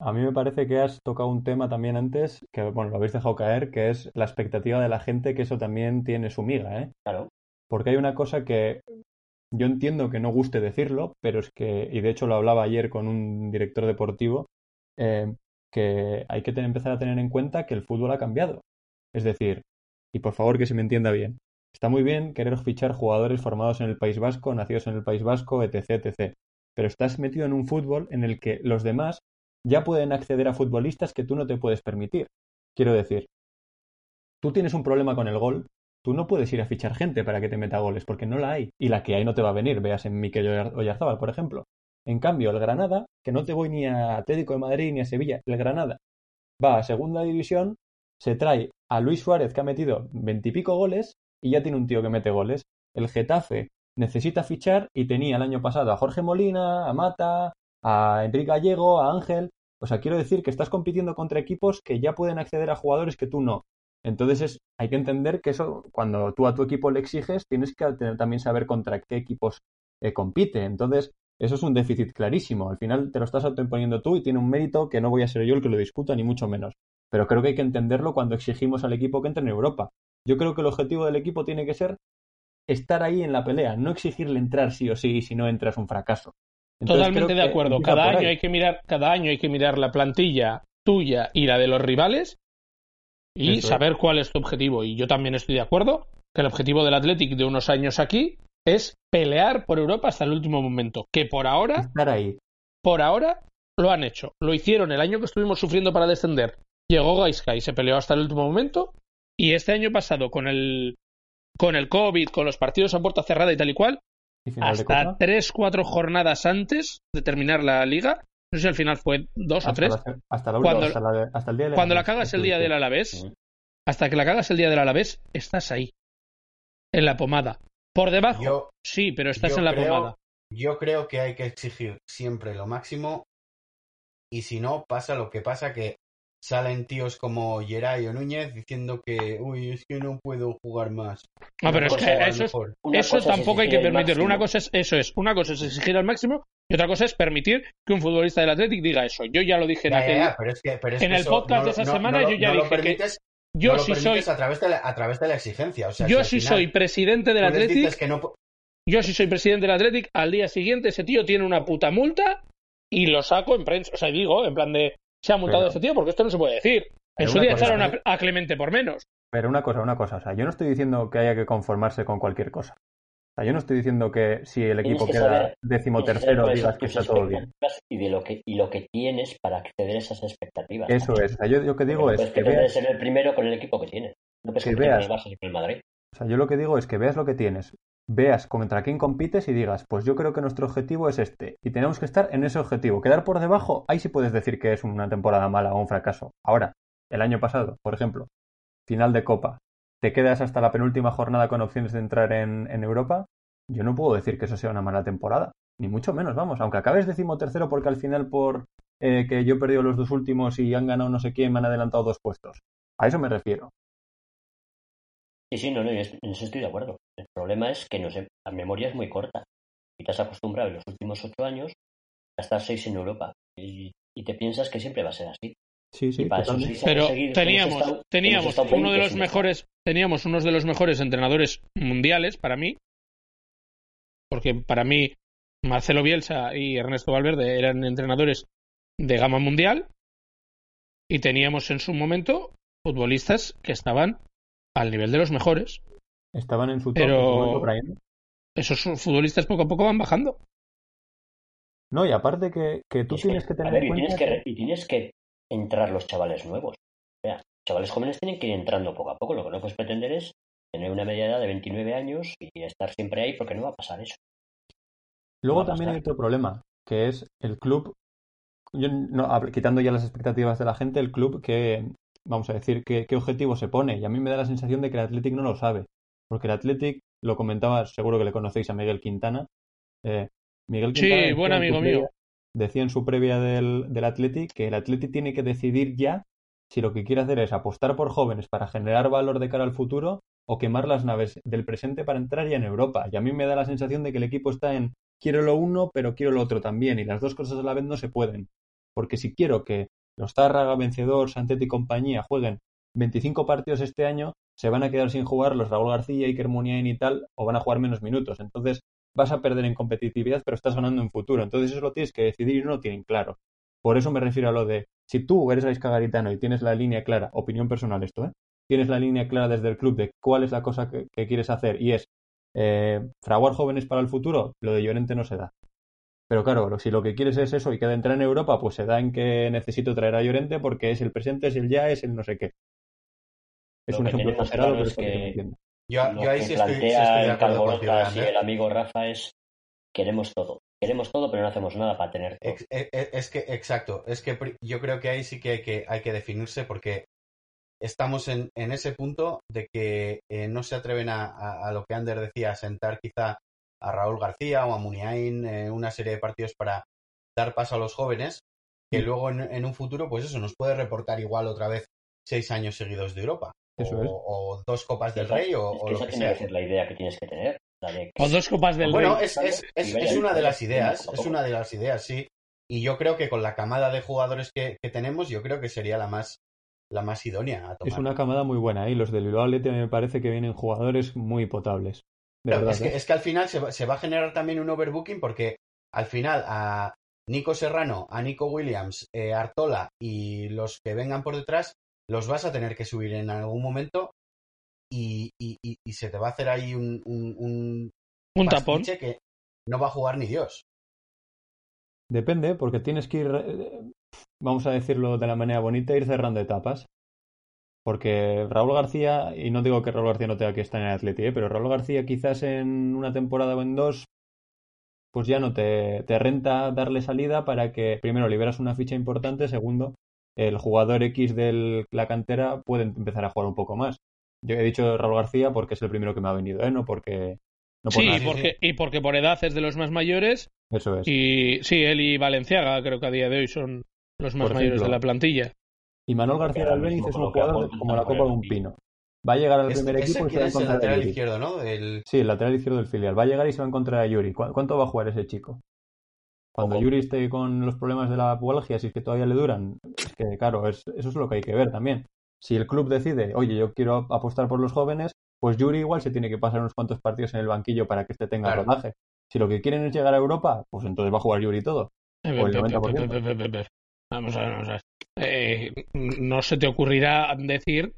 A mí me parece que has tocado un tema también antes, que bueno, lo habéis dejado caer, que es la expectativa de la gente, que eso también tiene su miga, ¿eh? Claro. Porque hay una cosa que yo entiendo que no guste decirlo, pero es que, y de hecho lo hablaba ayer con un director deportivo, eh, que hay que empezar a tener en cuenta que el fútbol ha cambiado. Es decir, y por favor que se me entienda bien, está muy bien querer fichar jugadores formados en el País Vasco, nacidos en el País Vasco, etc., etc. Pero estás metido en un fútbol en el que los demás ya pueden acceder a futbolistas que tú no te puedes permitir. Quiero decir, tú tienes un problema con el gol, tú no puedes ir a fichar gente para que te meta goles, porque no la hay. Y la que hay no te va a venir, veas en Oyar- Oyarzábal, por ejemplo. En cambio, el Granada, que no te voy ni a Atlético de Madrid ni a Sevilla, el Granada va a segunda división, se trae a Luis Suárez, que ha metido veintipico goles, y ya tiene un tío que mete goles. El Getafe necesita fichar y tenía el año pasado a Jorge Molina, a Mata, a Enrique Gallego, a Ángel. O sea, quiero decir que estás compitiendo contra equipos que ya pueden acceder a jugadores que tú no. Entonces es, hay que entender que eso, cuando tú a tu equipo le exiges, tienes que tener- también saber contra qué equipos eh, compite. Entonces, eso es un déficit clarísimo. Al final te lo estás autoimponiendo tú y tiene un mérito que no voy a ser yo el que lo discuta, ni mucho menos. Pero creo que hay que entenderlo cuando exigimos al equipo que entre en Europa. Yo creo que el objetivo del equipo tiene que ser estar ahí en la pelea, no exigirle entrar sí o sí y si no entras un fracaso. Entonces, Totalmente de acuerdo. Cada año hay que mirar, cada año hay que mirar la plantilla tuya y la de los rivales y Eso es. saber cuál es tu objetivo. Y yo también estoy de acuerdo que el objetivo del Athletic de unos años aquí es pelear por Europa hasta el último momento. Que por ahora, Estar ahí. por ahora, lo han hecho. Lo hicieron el año que estuvimos sufriendo para descender. Llegó Gaisca y se peleó hasta el último momento. Y este año pasado, con el, con el COVID, con los partidos a puerta cerrada y tal y cual, Y hasta tres, cuatro jornadas antes de terminar la liga. No sé si al final fue dos o tres. la- hasta, la Cuando- última, hasta, la- hasta el día del Cuando la Alavés, cagas el día del Alavés, hasta que la cagas el día del Alavés, estás ahí. En la pomada. Por debajo, Yo, sí, pero estás en la creo- pomada. yo creo que hay que exigir siempre lo máximo y si no, pasa lo que pasa que salen tíos como Geray o Núñez diciendo que, uy, es que no puedo jugar más. No, pero es que eso, es- eso tampoco hay que permitirlo. Una cosa es, eso es, una cosa es exigir al máximo y otra cosa es permitir que un futbolista del Athletic diga eso. Yo ya lo dije en Ya, ya, aquel- ya, pero es que, pero es en que el podcast no de esa no- semana no yo ya no lo dije que yo no lo sí soy, permites a través de la, a través de la exigencia. O sea, yo si final soy presidente del Athletic, que yo sí soy presidente del Athletic, al día siguiente ese tío tiene una puta multa y lo saco en prensa. O sea, digo, en plan de se ha multado Pero- ese tío porque esto no se puede decir. En su día cosa, echaron a, a Clemente por menos. Pero una cosa, una cosa. O sea, yo no estoy diciendo que haya que conformarse con cualquier cosa. O sea, yo no estoy diciendo que si el equipo que queda decimotercero digas que está todo bien. Y, de lo que, y lo que tienes para acceder a esas expectativas. Eso es. O sea, yo lo que digo no es puedes que veas, ser el primero con el equipo que tienes. No puedes Que competir con veas. el Barça y con el Madrid. o sea, yo lo que digo es que veas lo que tienes, veas contra quién compites y digas, pues yo creo que nuestro objetivo es este y tenemos que estar en ese objetivo. Quedar por debajo, ahí sí puedes decir que es una temporada mala o un fracaso. Ahora, el año pasado, por ejemplo, final de Copa, te quedas hasta la penúltima jornada con opciones de entrar en, Europa, yo no puedo decir que eso sea una mala temporada. Ni mucho menos, vamos. Aunque acabes decimotercero porque al final por eh, que yo he perdido los dos últimos y han ganado no sé quién, me han adelantado dos puestos. A eso me refiero. Sí, sí, no, no, en eso estoy de acuerdo. El problema es que no sé, la memoria es muy corta. Y te has acostumbrado en los últimos ocho años a estar seis en Europa. Y, te piensas que siempre va a ser así. Sí, sí, pero teníamos, teníamos uno de los mejores, teníamos unos de los mejores entrenadores mundiales para mí, porque para mí Marcelo Bielsa y Ernesto Valverde eran entrenadores de gama mundial y teníamos en su momento futbolistas que estaban al nivel de los mejores. Estaban en su pero esos futbolistas poco a poco van bajando. No, y aparte que, que tú tienes que, tener en cuenta... y tienes que entrar los chavales nuevos. O sea, chavales jóvenes tienen que ir entrando poco a poco. Lo que no puedes pretender es tener una media edad de 29 años y estar siempre ahí porque no va a pasar eso. Luego también hay otro problema, que es el club, quitando ya las expectativas de la gente, el club que, vamos a decir, qué, objetivo se pone. Y a mí me da la sensación de que el Athletic no lo sabe. Porque el Athletic, lo comentaba, seguro que le conocéis a Miguel Quintana. Eh, Miguel Quintana sí, buen amigo mío. Decía en su previa del, del Athletic que el Athletic tiene que decidir ya si lo que quiere hacer es apostar por jóvenes para generar valor de cara al futuro o quemar las naves del presente para entrar ya en Europa. Y a mí me da la sensación de que el equipo está en quiero lo uno, pero quiero lo otro también, y las dos cosas a la vez no se pueden. Porque si quiero que los Tárraga, Vencedor, Santet y compañía jueguen 25 partidos este año, se van a quedar sin jugar los Raúl García, Iker Muniain y tal, o van a jugar menos minutos. Entonces vas a perder en competitividad, pero estás ganando en futuro. Entonces eso lo tienes que decidir y no lo tienen claro. Por eso me refiero a lo de, si tú eres Aisca Garitano y tienes la línea clara, opinión personal esto, ¿eh? Tienes la línea clara desde el club de cuál es la cosa que quieres hacer y es eh, fraguar jóvenes para el futuro, lo de Llorente no se da. Pero claro, si lo que quieres es eso y queda entrar en Europa, pues se da en que necesito traer a Llorente porque es el presente, es el ya, es el no sé qué. Es un ejemplo exagerado, pero es que, yo, ahí sí estoy, de acuerdo el ¿eh? el amigo Rafa es queremos todo. Queremos todo, pero no hacemos nada para tener todo. E, e, es, que, exacto, es que yo creo que ahí sí que hay que, hay que definirse porque estamos en, ese punto de que eh, no se atreven a, lo que Ander decía, a sentar quizá a Raúl García o a Muniain eh, una serie de partidos para dar paso a los jóvenes, que mm. luego en, un futuro, pues eso, nos puede reportar igual otra vez seis años seguidos de Europa. o, dos Copas del Rey o, lo que sea. la idea que tienes que tener. O dos Copas del Rey. Bueno, es, una de las ideas, es una de las ideas, sí. Y yo creo que con la camada de jugadores que tenemos, yo creo que sería la más la más idónea a tomar. Es una camada muy buena y los del Bilbao me parece que vienen jugadores muy potables. Es, que, ¿eh? es, que, al final se va, se va, a generar también un overbooking porque al final a Nico Serrano, a Nico Williams, eh, Artola y los que vengan por detrás los vas a tener que subir en algún momento y, y, se te va a hacer ahí un, un, un, tapón que no va a jugar ni Dios. Depende, porque tienes que ir eh, vamos a decirlo de la manera bonita, ir cerrando etapas. Porque Raúl García, y no digo que Raúl García no tenga que estar en el Atleti, ¿eh? pero Raúl García quizás en una temporada o en dos, pues ya no te, te renta darle salida para que, primero, liberas una ficha importante, segundo, el jugador X de la cantera puede empezar a jugar un poco más. Yo he dicho Raúl García porque es el primero que me ha venido, ¿eh? No porque... sí, porque, y porque por edad es de los más mayores. Eso es. Y sí, él y Valenciaga creo que a día de hoy son los más mayores de la plantilla. Y Manuel García Albeniz es un jugador como la copa de un pino. Va a llegar al primer equipo y se va a encontrar el lateral izquierdo, ¿no? Sí, el lateral izquierdo del filial. Va a llegar y se va a encontrar a Yuri. ¿Cuánto va a jugar ese chico? Cuando Yuri esté con los problemas de la pubalgia, si es que todavía le duran, es que claro, es, eso es lo que hay que ver también. Si el club decide, oye, yo quiero apostar por los jóvenes, pues Yuri igual se tiene que pasar unos cuantos partidos en el banquillo para que este tenga rodaje. Si lo que quieren es llegar a Europa, pues entonces va a jugar Yuri todo. O el 90%. Vamos a ver, vamos a ver. Eh, no se te ocurrirá decir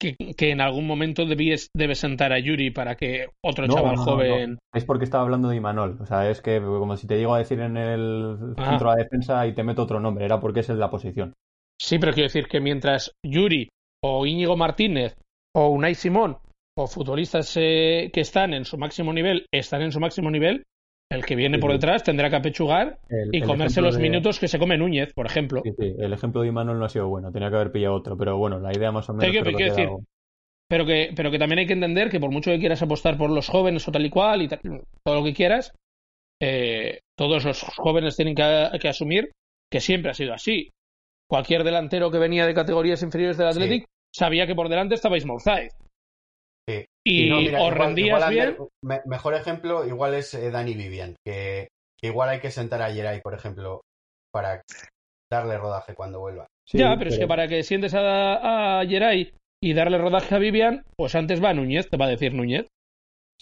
que, que, en algún momento debes, debes sentar a Yuri para que otro chaval joven. Es porque estaba hablando de Imanol. O sea, es que como si te llego a decir en el ah. centro de la defensa y te meto otro nombre. Era porque es el de la posición. Sí, pero quiero decir que mientras Yuri o Íñigo Martínez o Unai Simón o futbolistas eh, que están en su máximo nivel están en su máximo nivel, El que viene Sí, por sí. detrás tendrá que apechugar El- y el comerse los de- minutos que se come Núñez, por ejemplo. Sí, sí, el ejemplo de Imanol no ha sido bueno, tenía que haber pillado otro, pero bueno, la idea más o menos. que- creo que decir, Pero que, pero que también hay que entender que por mucho que quieras apostar por los jóvenes o tal y cual y tal- todo lo que quieras, eh, todos los jóvenes tienen que, que asumir que siempre ha sido así. Cualquier delantero que venía de categorías inferiores del Sí. Athletic sabía que por delante estabais Mourzai. Sí. Y, no, mira, os igual- rendías igual, bien. Me- mejor ejemplo igual es eh, Dani Vivian, que, que igual hay que sentar a Geray, por ejemplo, para darle rodaje cuando vuelva. Sí, ya, pero, es que para que sientes a, a Geray y darle rodaje a Vivian, pues antes va Núñez, te va a decir Núñez.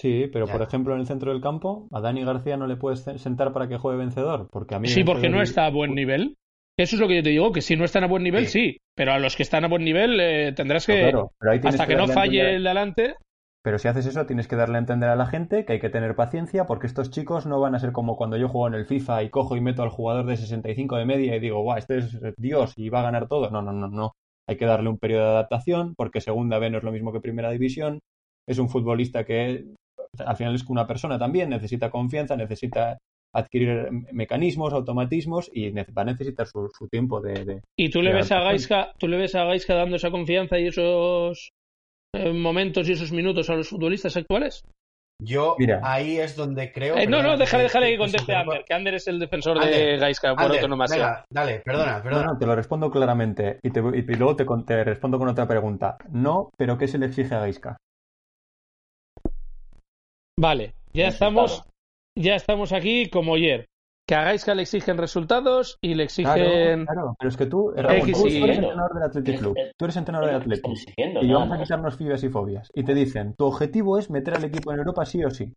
Sí, pero Ya. por ejemplo en el centro del campo, a Dani García no le puedes sentar para que juegue vencedor, porque a mí Sí, porque no está a buen nivel. Eso es lo que yo te digo, que si no están a buen nivel, sí. Sí. Pero a los que están a buen nivel eh, tendrás No, que, claro, pero ahí hasta que no falle entender- el de adelante, Pero si haces eso, tienes que darle a entender a la gente que hay que tener paciencia porque estos chicos no van a ser como cuando yo juego en el FIFA y cojo y meto al jugador de 65 de media y digo, guau, este es Dios y va a ganar todo. No, no, no, no. Hay que darle un periodo de adaptación porque segunda B no es lo mismo que primera división. Es un futbolista que al final es una persona también, necesita confianza, necesita adquirir mecanismos, automatismos y va a necesitar su, su tiempo de, de- y tú le ves a. Gaisca, tú le ves a Gaisca dando esa confianza y esos eh, momentos y esos minutos a los futbolistas actuales. Yo Mira. ahí es donde creo. Eh, no, no, déjale, déjale que conteste interrumpa. Ander, que Ander es el defensor de Gaisca por Ander, autonomía. venga, dale, perdona, No, perdona. no, te lo respondo claramente y, te, voy- y luego te, respondo con otra pregunta. No, pero ¿qué se le exige a Gaisca? Vale, ya estamos, ya estamos aquí como ayer. Que a Gaisca le exigen resultados y le exigen. claro, pero es que tú, Ramón, X tú y- eres entrenador del Athletic Club, tú eres entrenador del que Athletic y vamos a quitarnos fibias y fobias y te dicen, tu objetivo es meter al equipo en Europa sí o sí.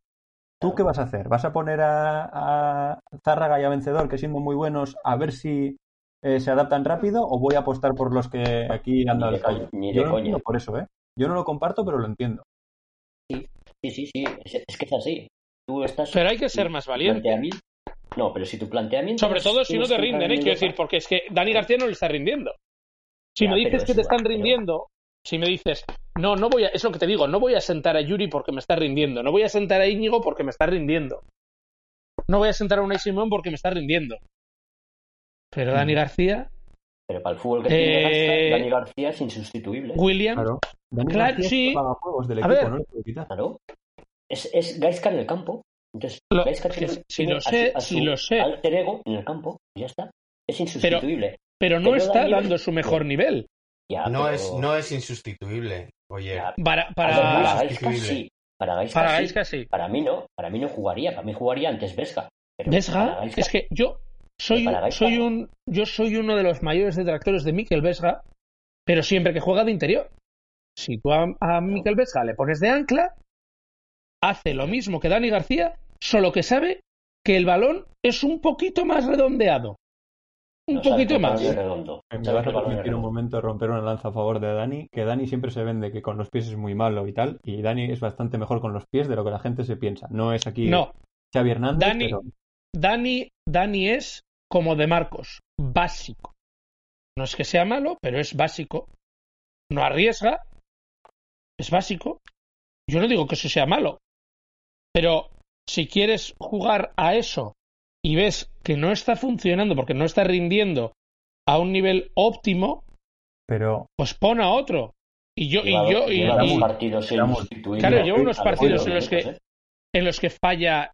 ¿Tú qué vas a hacer? ¿Vas a poner a, a Zárraga y a Vencedor, que siendo muy buenos, a ver si eh, se adaptan rápido o voy a apostar por los que aquí andan al callo? ni Yo de lo coña. por eso, ¿eh? Yo no lo comparto, pero lo entiendo. Sí, sí, sí, es, es que es así. Tú estás. Pero hay que ser más valiente. No, pero si tu planteamiento. Sobre todo si no te rinden, ¿eh? Quiero decir, porque es que Dani García no le está rindiendo. Si Ya, me dices que te están pero- rindiendo, si me dices, no, no voy a, es lo que te digo, no voy a sentar a Yuri porque me está rindiendo, no voy a sentar a Íñigo porque me está rindiendo, no voy a sentar a Unai Simón porque me está rindiendo. Pero Dani Mm. García, Pero para el fútbol que Eh, tiene Gaisca, Dani García es insustituible. William, Claro. Dani Claro, García sí. el pagajuegos del A equipo, ver. no. Claro. Es, es Gaisca en el campo. Entonces, Lo- tiene, si tiene lo a su- sé, a si su lo sé. alter ego en el campo. y Ya está. Es insustituible. pero no pero está dando su mejor nivel. Ya, No, pero- es, no es insustituible. Oye, ya, Para, para, Gaisca sí. Para Gaisca para sí. Para mí no. Para mí no jugaría. Para mí jugaría antes Vesga. Vesga, es que yo soy, un, yo soy uno de los mayores detractores de Mikel Vesga, pero siempre que juega de interior. Si tú a, a Mikel Vesga le pones de ancla, hace lo mismo que Dani García, solo que sabe que el balón es un poquito más redondeado. Un no poquito más. redondo. Me vas a permitir un momento romper una lanza a favor de Dani, que Dani siempre se vende que con los pies es muy malo y tal, y Dani es bastante mejor con los pies de lo que la gente se piensa. No es aquí No, Xavi Hernández, Dani- pero Dani, Dani es como de Marcos, básico. No es que sea malo, pero es básico. No arriesga, es básico. Yo no digo que eso sea malo, pero si quieres jugar a eso y ves que no está funcionando porque no está rindiendo a un nivel óptimo, pero pues pon a otro. Y yo, y Lleva- yo, y- y- dos partidos. Claro, lleva unos partidos en los que- en los que falla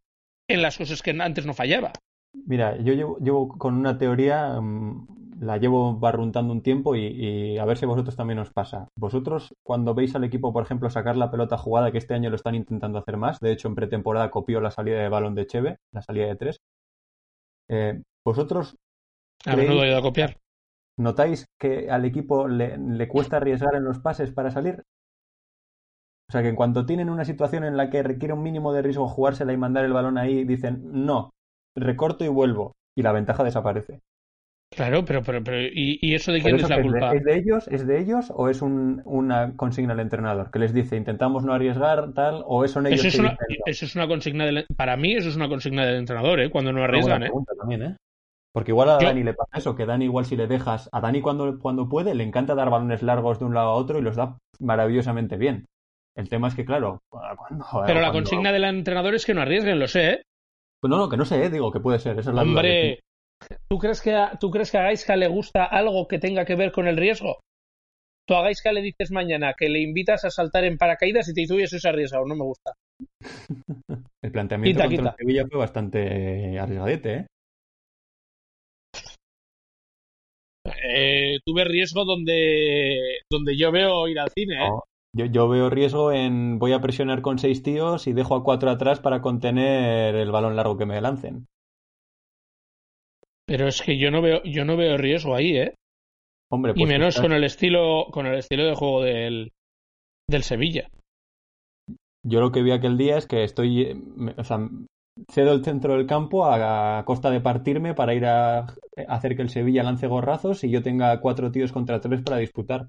en las cosas que antes no fallaba. mira, yo llevo, llevo con una teoría, mm, la llevo barruntando un tiempo y, y a ver si a vosotros también os pasa. Vosotros, cuando veis al equipo, por ejemplo, sacar la pelota jugada, que este año lo están intentando hacer más, de hecho en pretemporada copió la salida de balón de Cheve, la salida de tres, eh, ¿vosotros A ¿Creéis? menudo he ido a copiar. ¿Notáis que al equipo le, le cuesta arriesgar en los pases para salir? O sea, que en cuanto tienen una situación en la que requiere un mínimo de riesgo jugársela y mandar el balón ahí, dicen, no, recorto y vuelvo. Y la ventaja desaparece. Claro, pero, pero, pero ¿y, y eso de ¿Pero quién eso es la culpa? de, ¿Es de ellos? ¿Es de ellos? ¿O es un- una consigna del entrenador? Que les dice, intentamos no arriesgar, tal, o son ellos Eso es, que una, eso es una consigna del, para mí eso es una consigna del entrenador, ¿eh? Cuando no arriesgan, ¿eh? también, ¿eh? Porque igual a Dani le pasa eso, que Dani igual si le dejas, a Dani cuando, cuando puede le encanta dar balones largos de un lado a otro y los da maravillosamente bien. El tema es que, claro, cuando... Pero la consigna del entrenador es que no arriesguen, lo sé, ¿eh? Pues no, no, que no sé, ¿eh? digo que puede ser. Esa es la Hombre, ¿tú crees, que a, ¿tú crees que a Gaiska le gusta algo que tenga que ver con el riesgo? Tú a Gaiska le dices mañana que le invitas a saltar en paracaídas y te dice, uy, eso es arriesgado, no me gusta. El planteamiento Quita, contra quita. el Sevilla fue bastante arriesgadete, ¿eh? Eh, tuve riesgo donde, donde yo veo ir al cine, ¿eh? No, Yo, yo veo riesgo en voy a presionar con seis tíos y dejo a cuatro atrás para contener el balón largo que me lancen. Pero es que yo no veo, yo no veo riesgo ahí, ¿eh? Hombre, y pues menos quizás- con el estilo, con el estilo de juego del, del Sevilla. yo lo que vi aquel día es que estoy, o sea, cedo el centro del campo a, costa de partirme para ir a, hacer que el Sevilla lance gorrazos y yo tenga cuatro tíos contra tres para disputar.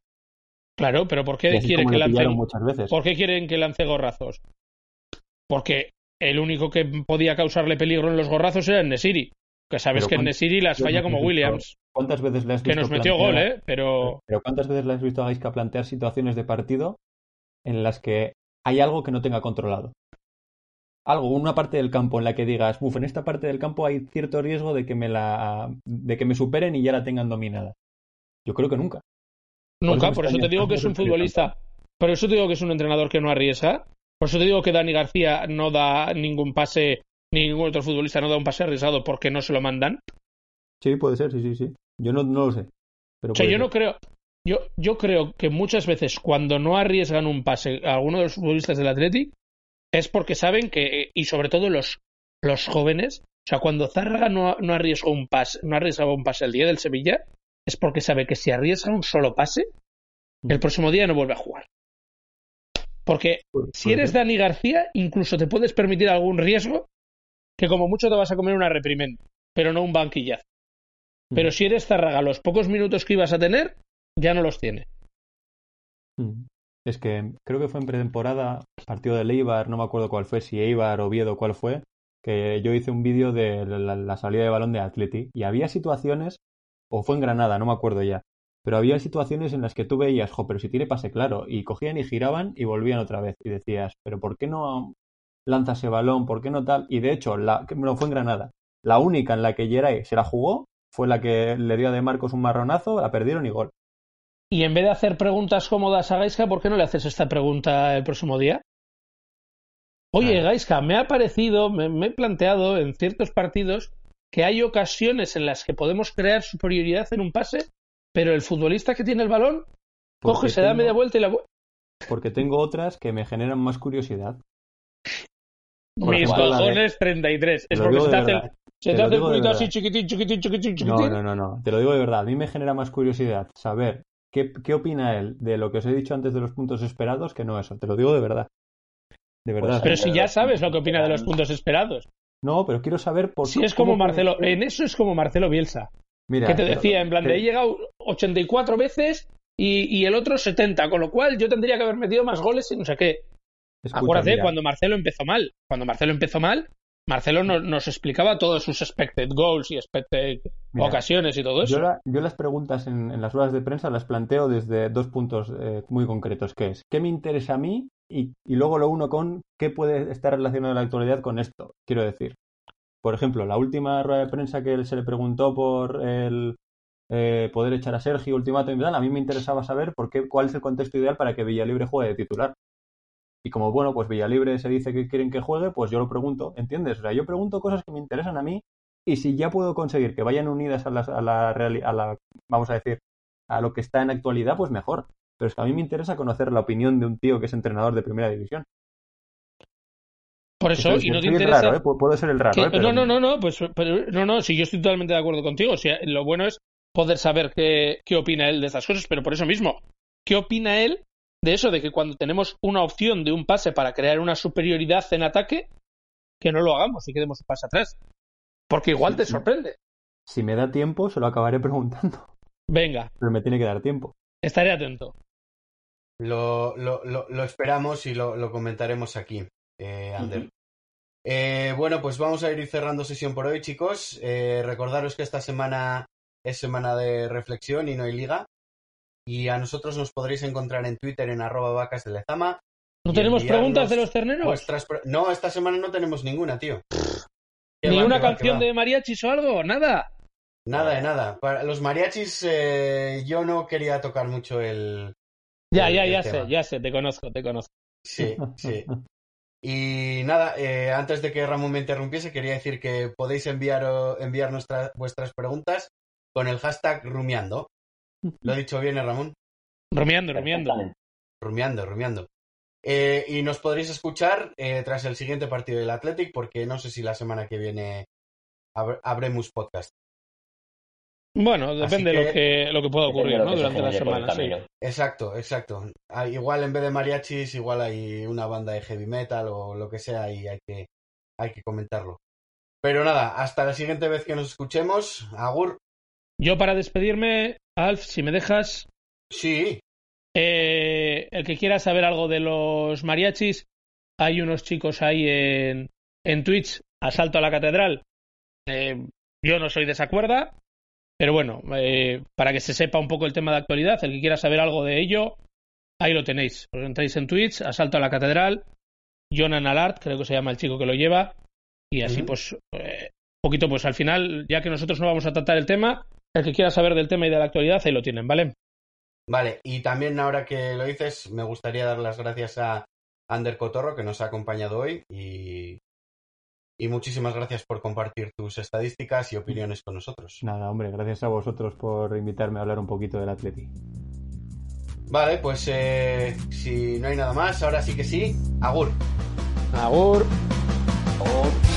Claro, pero ¿por qué así quiere como que lance, pillaron muchas veces. ¿por qué quieren que lance gorrazos? Porque el único que podía causarle peligro en los gorrazos era el Nesiri. Que sabes que cuán- Nesiri las falla como Williams, ¿Cuántas veces le has que visto nos metió gol, ¿eh? Pero Pero ¿cuántas veces le has visto a Gaisca plantear situaciones de partido en las que hay algo que no tenga controlado? Algo, una parte del campo en la que digas, uff, en esta parte del campo hay cierto riesgo de que me la de que me superen y ya la tengan dominada. Yo creo que nunca. nunca, me por eso te digo que es un que futbolista. Por eso te digo que es un entrenador que no arriesga. Por eso te digo que Dani García no da ningún pase, ningún otro futbolista no da un pase arriesgado porque no se lo mandan. Sí, puede ser, sí, sí, sí. Yo no, no lo sé. Pero O sea, yo no creo. Yo, yo creo que muchas veces cuando no arriesgan un pase a alguno de los futbolistas del Athletic es porque saben que, y sobre todo los, los jóvenes, o sea, cuando Zárraga no, no arriesgó un pase, no arriesgaba un pase el día del Sevilla, es porque sabe que si arriesga un solo pase, el próximo día no vuelve a jugar. Porque Puede- si eres. Dani García, incluso te puedes permitir algún riesgo que como mucho te vas a comer una reprimenda, pero no un banquillazo. Pero si eres Zárraga, los pocos minutos que ibas a tener, ya no los tiene. Mm. Es que creo que fue en pretemporada, partido del Eibar, no me acuerdo cuál fue, si Eibar, Oviedo, cuál fue, que yo hice un vídeo de la, la salida de balón de Atleti y había situaciones, o fue en Granada, no me acuerdo ya, pero había situaciones en las que tú veías, jo, pero si tiene pase claro, y cogían y giraban y volvían otra vez, y decías, pero ¿por qué no lanza ese balón? ¿Por qué no tal? Y de hecho, la, que- no fue en Granada, la única en la que Geray se la jugó fue la que le dio a De Marcos un marronazo, la perdieron y gol. Y en vez de hacer preguntas cómodas a Gaiska, ¿por qué no le haces esta pregunta el próximo día? Oye. Gaiska, me ha parecido, me, me he planteado en ciertos partidos que hay ocasiones en las que podemos crear superioridad en un pase, pero el futbolista que tiene el balón Porque coge, se da media vuelta y la... Porque tengo otras que me generan más curiosidad. Mis cojones 33. Te Es lo porque digo se te de hace, se Te hace el culito así chiquitín, chiquitín, chiquitín, chiquitín. No, no, no, no. Te lo digo de verdad. A mí me genera más curiosidad saber qué, qué opina él de lo que os he dicho antes de los puntos esperados que no eso. Te lo digo de verdad. De verdad. Pero Pues, si ya los sabes lo que opina de los puntos esperados. No, pero quiero saber por Si es como Marcelo, en eso es como Marcelo Bielsa. Mira, que te pero- decía, en plan, de te- he llegado 84 veces y, y el otro 70, con lo cual yo tendría que haber metido más goles y no sé qué. Escucha, Acuérdate, mira, cuando Marcelo empezó mal, cuando Marcelo empezó mal, Marcelo no- nos explicaba todos sus expected goals y expected Mira, ocasiones y todo eso. Yo, la- yo las preguntas en, en las ruedas de prensa las planteo desde dos puntos eh, muy concretos, que es ¿qué me interesa a mí? Y, y luego lo uno con ¿qué puede estar relacionado en la actualidad con esto? Quiero decir, por ejemplo, la última rueda de prensa que se le preguntó por el eh, poder echar a Sergio, ultimátum y tal, a mí me interesaba saber por qué, cuál es el contexto ideal para que Villalibre juegue de titular. Y como, bueno, pues Villalibre se dice que quieren que juegue, pues yo lo pregunto, ¿entiendes? O sea, yo pregunto cosas que me interesan a mí y si ya puedo conseguir que vayan unidas a, las- a la, a la, vamos a decir, a lo que está en actualidad, pues mejor. Pero es que a mí me interesa conocer la opinión de un tío que es entrenador de primera división. Por eso, Soy- y no te interesa. raro, ¿eh? Puedo ser el raro, ¿eh? Pero- No, no, no, no, pues pero- no, no, si yo estoy totalmente de acuerdo contigo. O sea, lo bueno es poder saber qué, qué opina él de estas cosas, pero por eso mismo, ¿qué opina él de eso? De que cuando tenemos una opción de un pase para crear una superioridad en ataque, que no lo hagamos y que demos un pase atrás. Porque igual Sí, te sorprende. Si me da tiempo, se lo acabaré preguntando. Venga, Pero me tiene que dar tiempo. estaré atento. Lo, lo, lo, lo esperamos y lo, lo comentaremos aquí, eh, Ander. Eh, bueno, pues vamos a ir cerrando sesión por hoy, chicos. Eh, recordaros que esta semana es semana de reflexión y no hay liga. Y a nosotros nos podréis encontrar en Twitter en arroba vacas de lezama. ¿No tenemos preguntas de los terneros? Vuestras pre- No, esta semana no tenemos ninguna, tío. ¿Ni una canción de mariachis o algo? ¿Nada? Nada de nada. Para los mariachis eh, yo no quería tocar mucho el... Ya, ya, ya sé, ya sé, te conozco, te conozco. Sí, sí. Y nada, eh, antes de que Ramón me interrumpiese, quería decir que podéis enviar, enviar vuestras preguntas con el hashtag rumiando. ¿Lo he dicho bien, eh, Ramón? Rumiando, rumiando. Rumiando, rumiando. Eh, y nos podréis escuchar eh, tras el siguiente partido del Athletic, porque no sé si la semana que viene habremos podcast. Bueno, depende de lo que, lo que pueda ocurrir ¿no? durante la semana. Sí. Exacto, exacto. Ah, igual en vez de mariachis, igual hay una banda de heavy metal o lo que sea y hay que, hay que comentarlo. Pero nada, hasta la siguiente vez que nos escuchemos. Agur. Yo para despedirme, Alf, si me dejas. Sí. Eh, el que quiera saber algo de los mariachis, hay unos chicos ahí en, en Twitch, Asalto a la Catedral. Eh, yo no soy de esa cuerda, pero bueno, eh, para que se sepa un poco el tema de actualidad, el que quiera saber algo de ello, ahí lo tenéis. Os entráis en Twitch, Asalto a la Catedral, Jonan Alart, creo que se llama el chico que lo lleva, y así pues, un poquito pues al final, ya que nosotros no vamos a tratar el tema, el que quiera saber del tema y de la actualidad, ahí lo tienen, ¿vale? Vale, y también ahora que lo dices, me gustaría dar las gracias a Ander Cotorro que nos ha acompañado hoy y, y muchísimas gracias por compartir tus estadísticas y opiniones con nosotros. Nada, hombre, gracias a vosotros por invitarme a hablar un poquito del Atleti. Vale, pues eh, si no hay nada más, ahora sí que sí, Agur. Agur. Agur.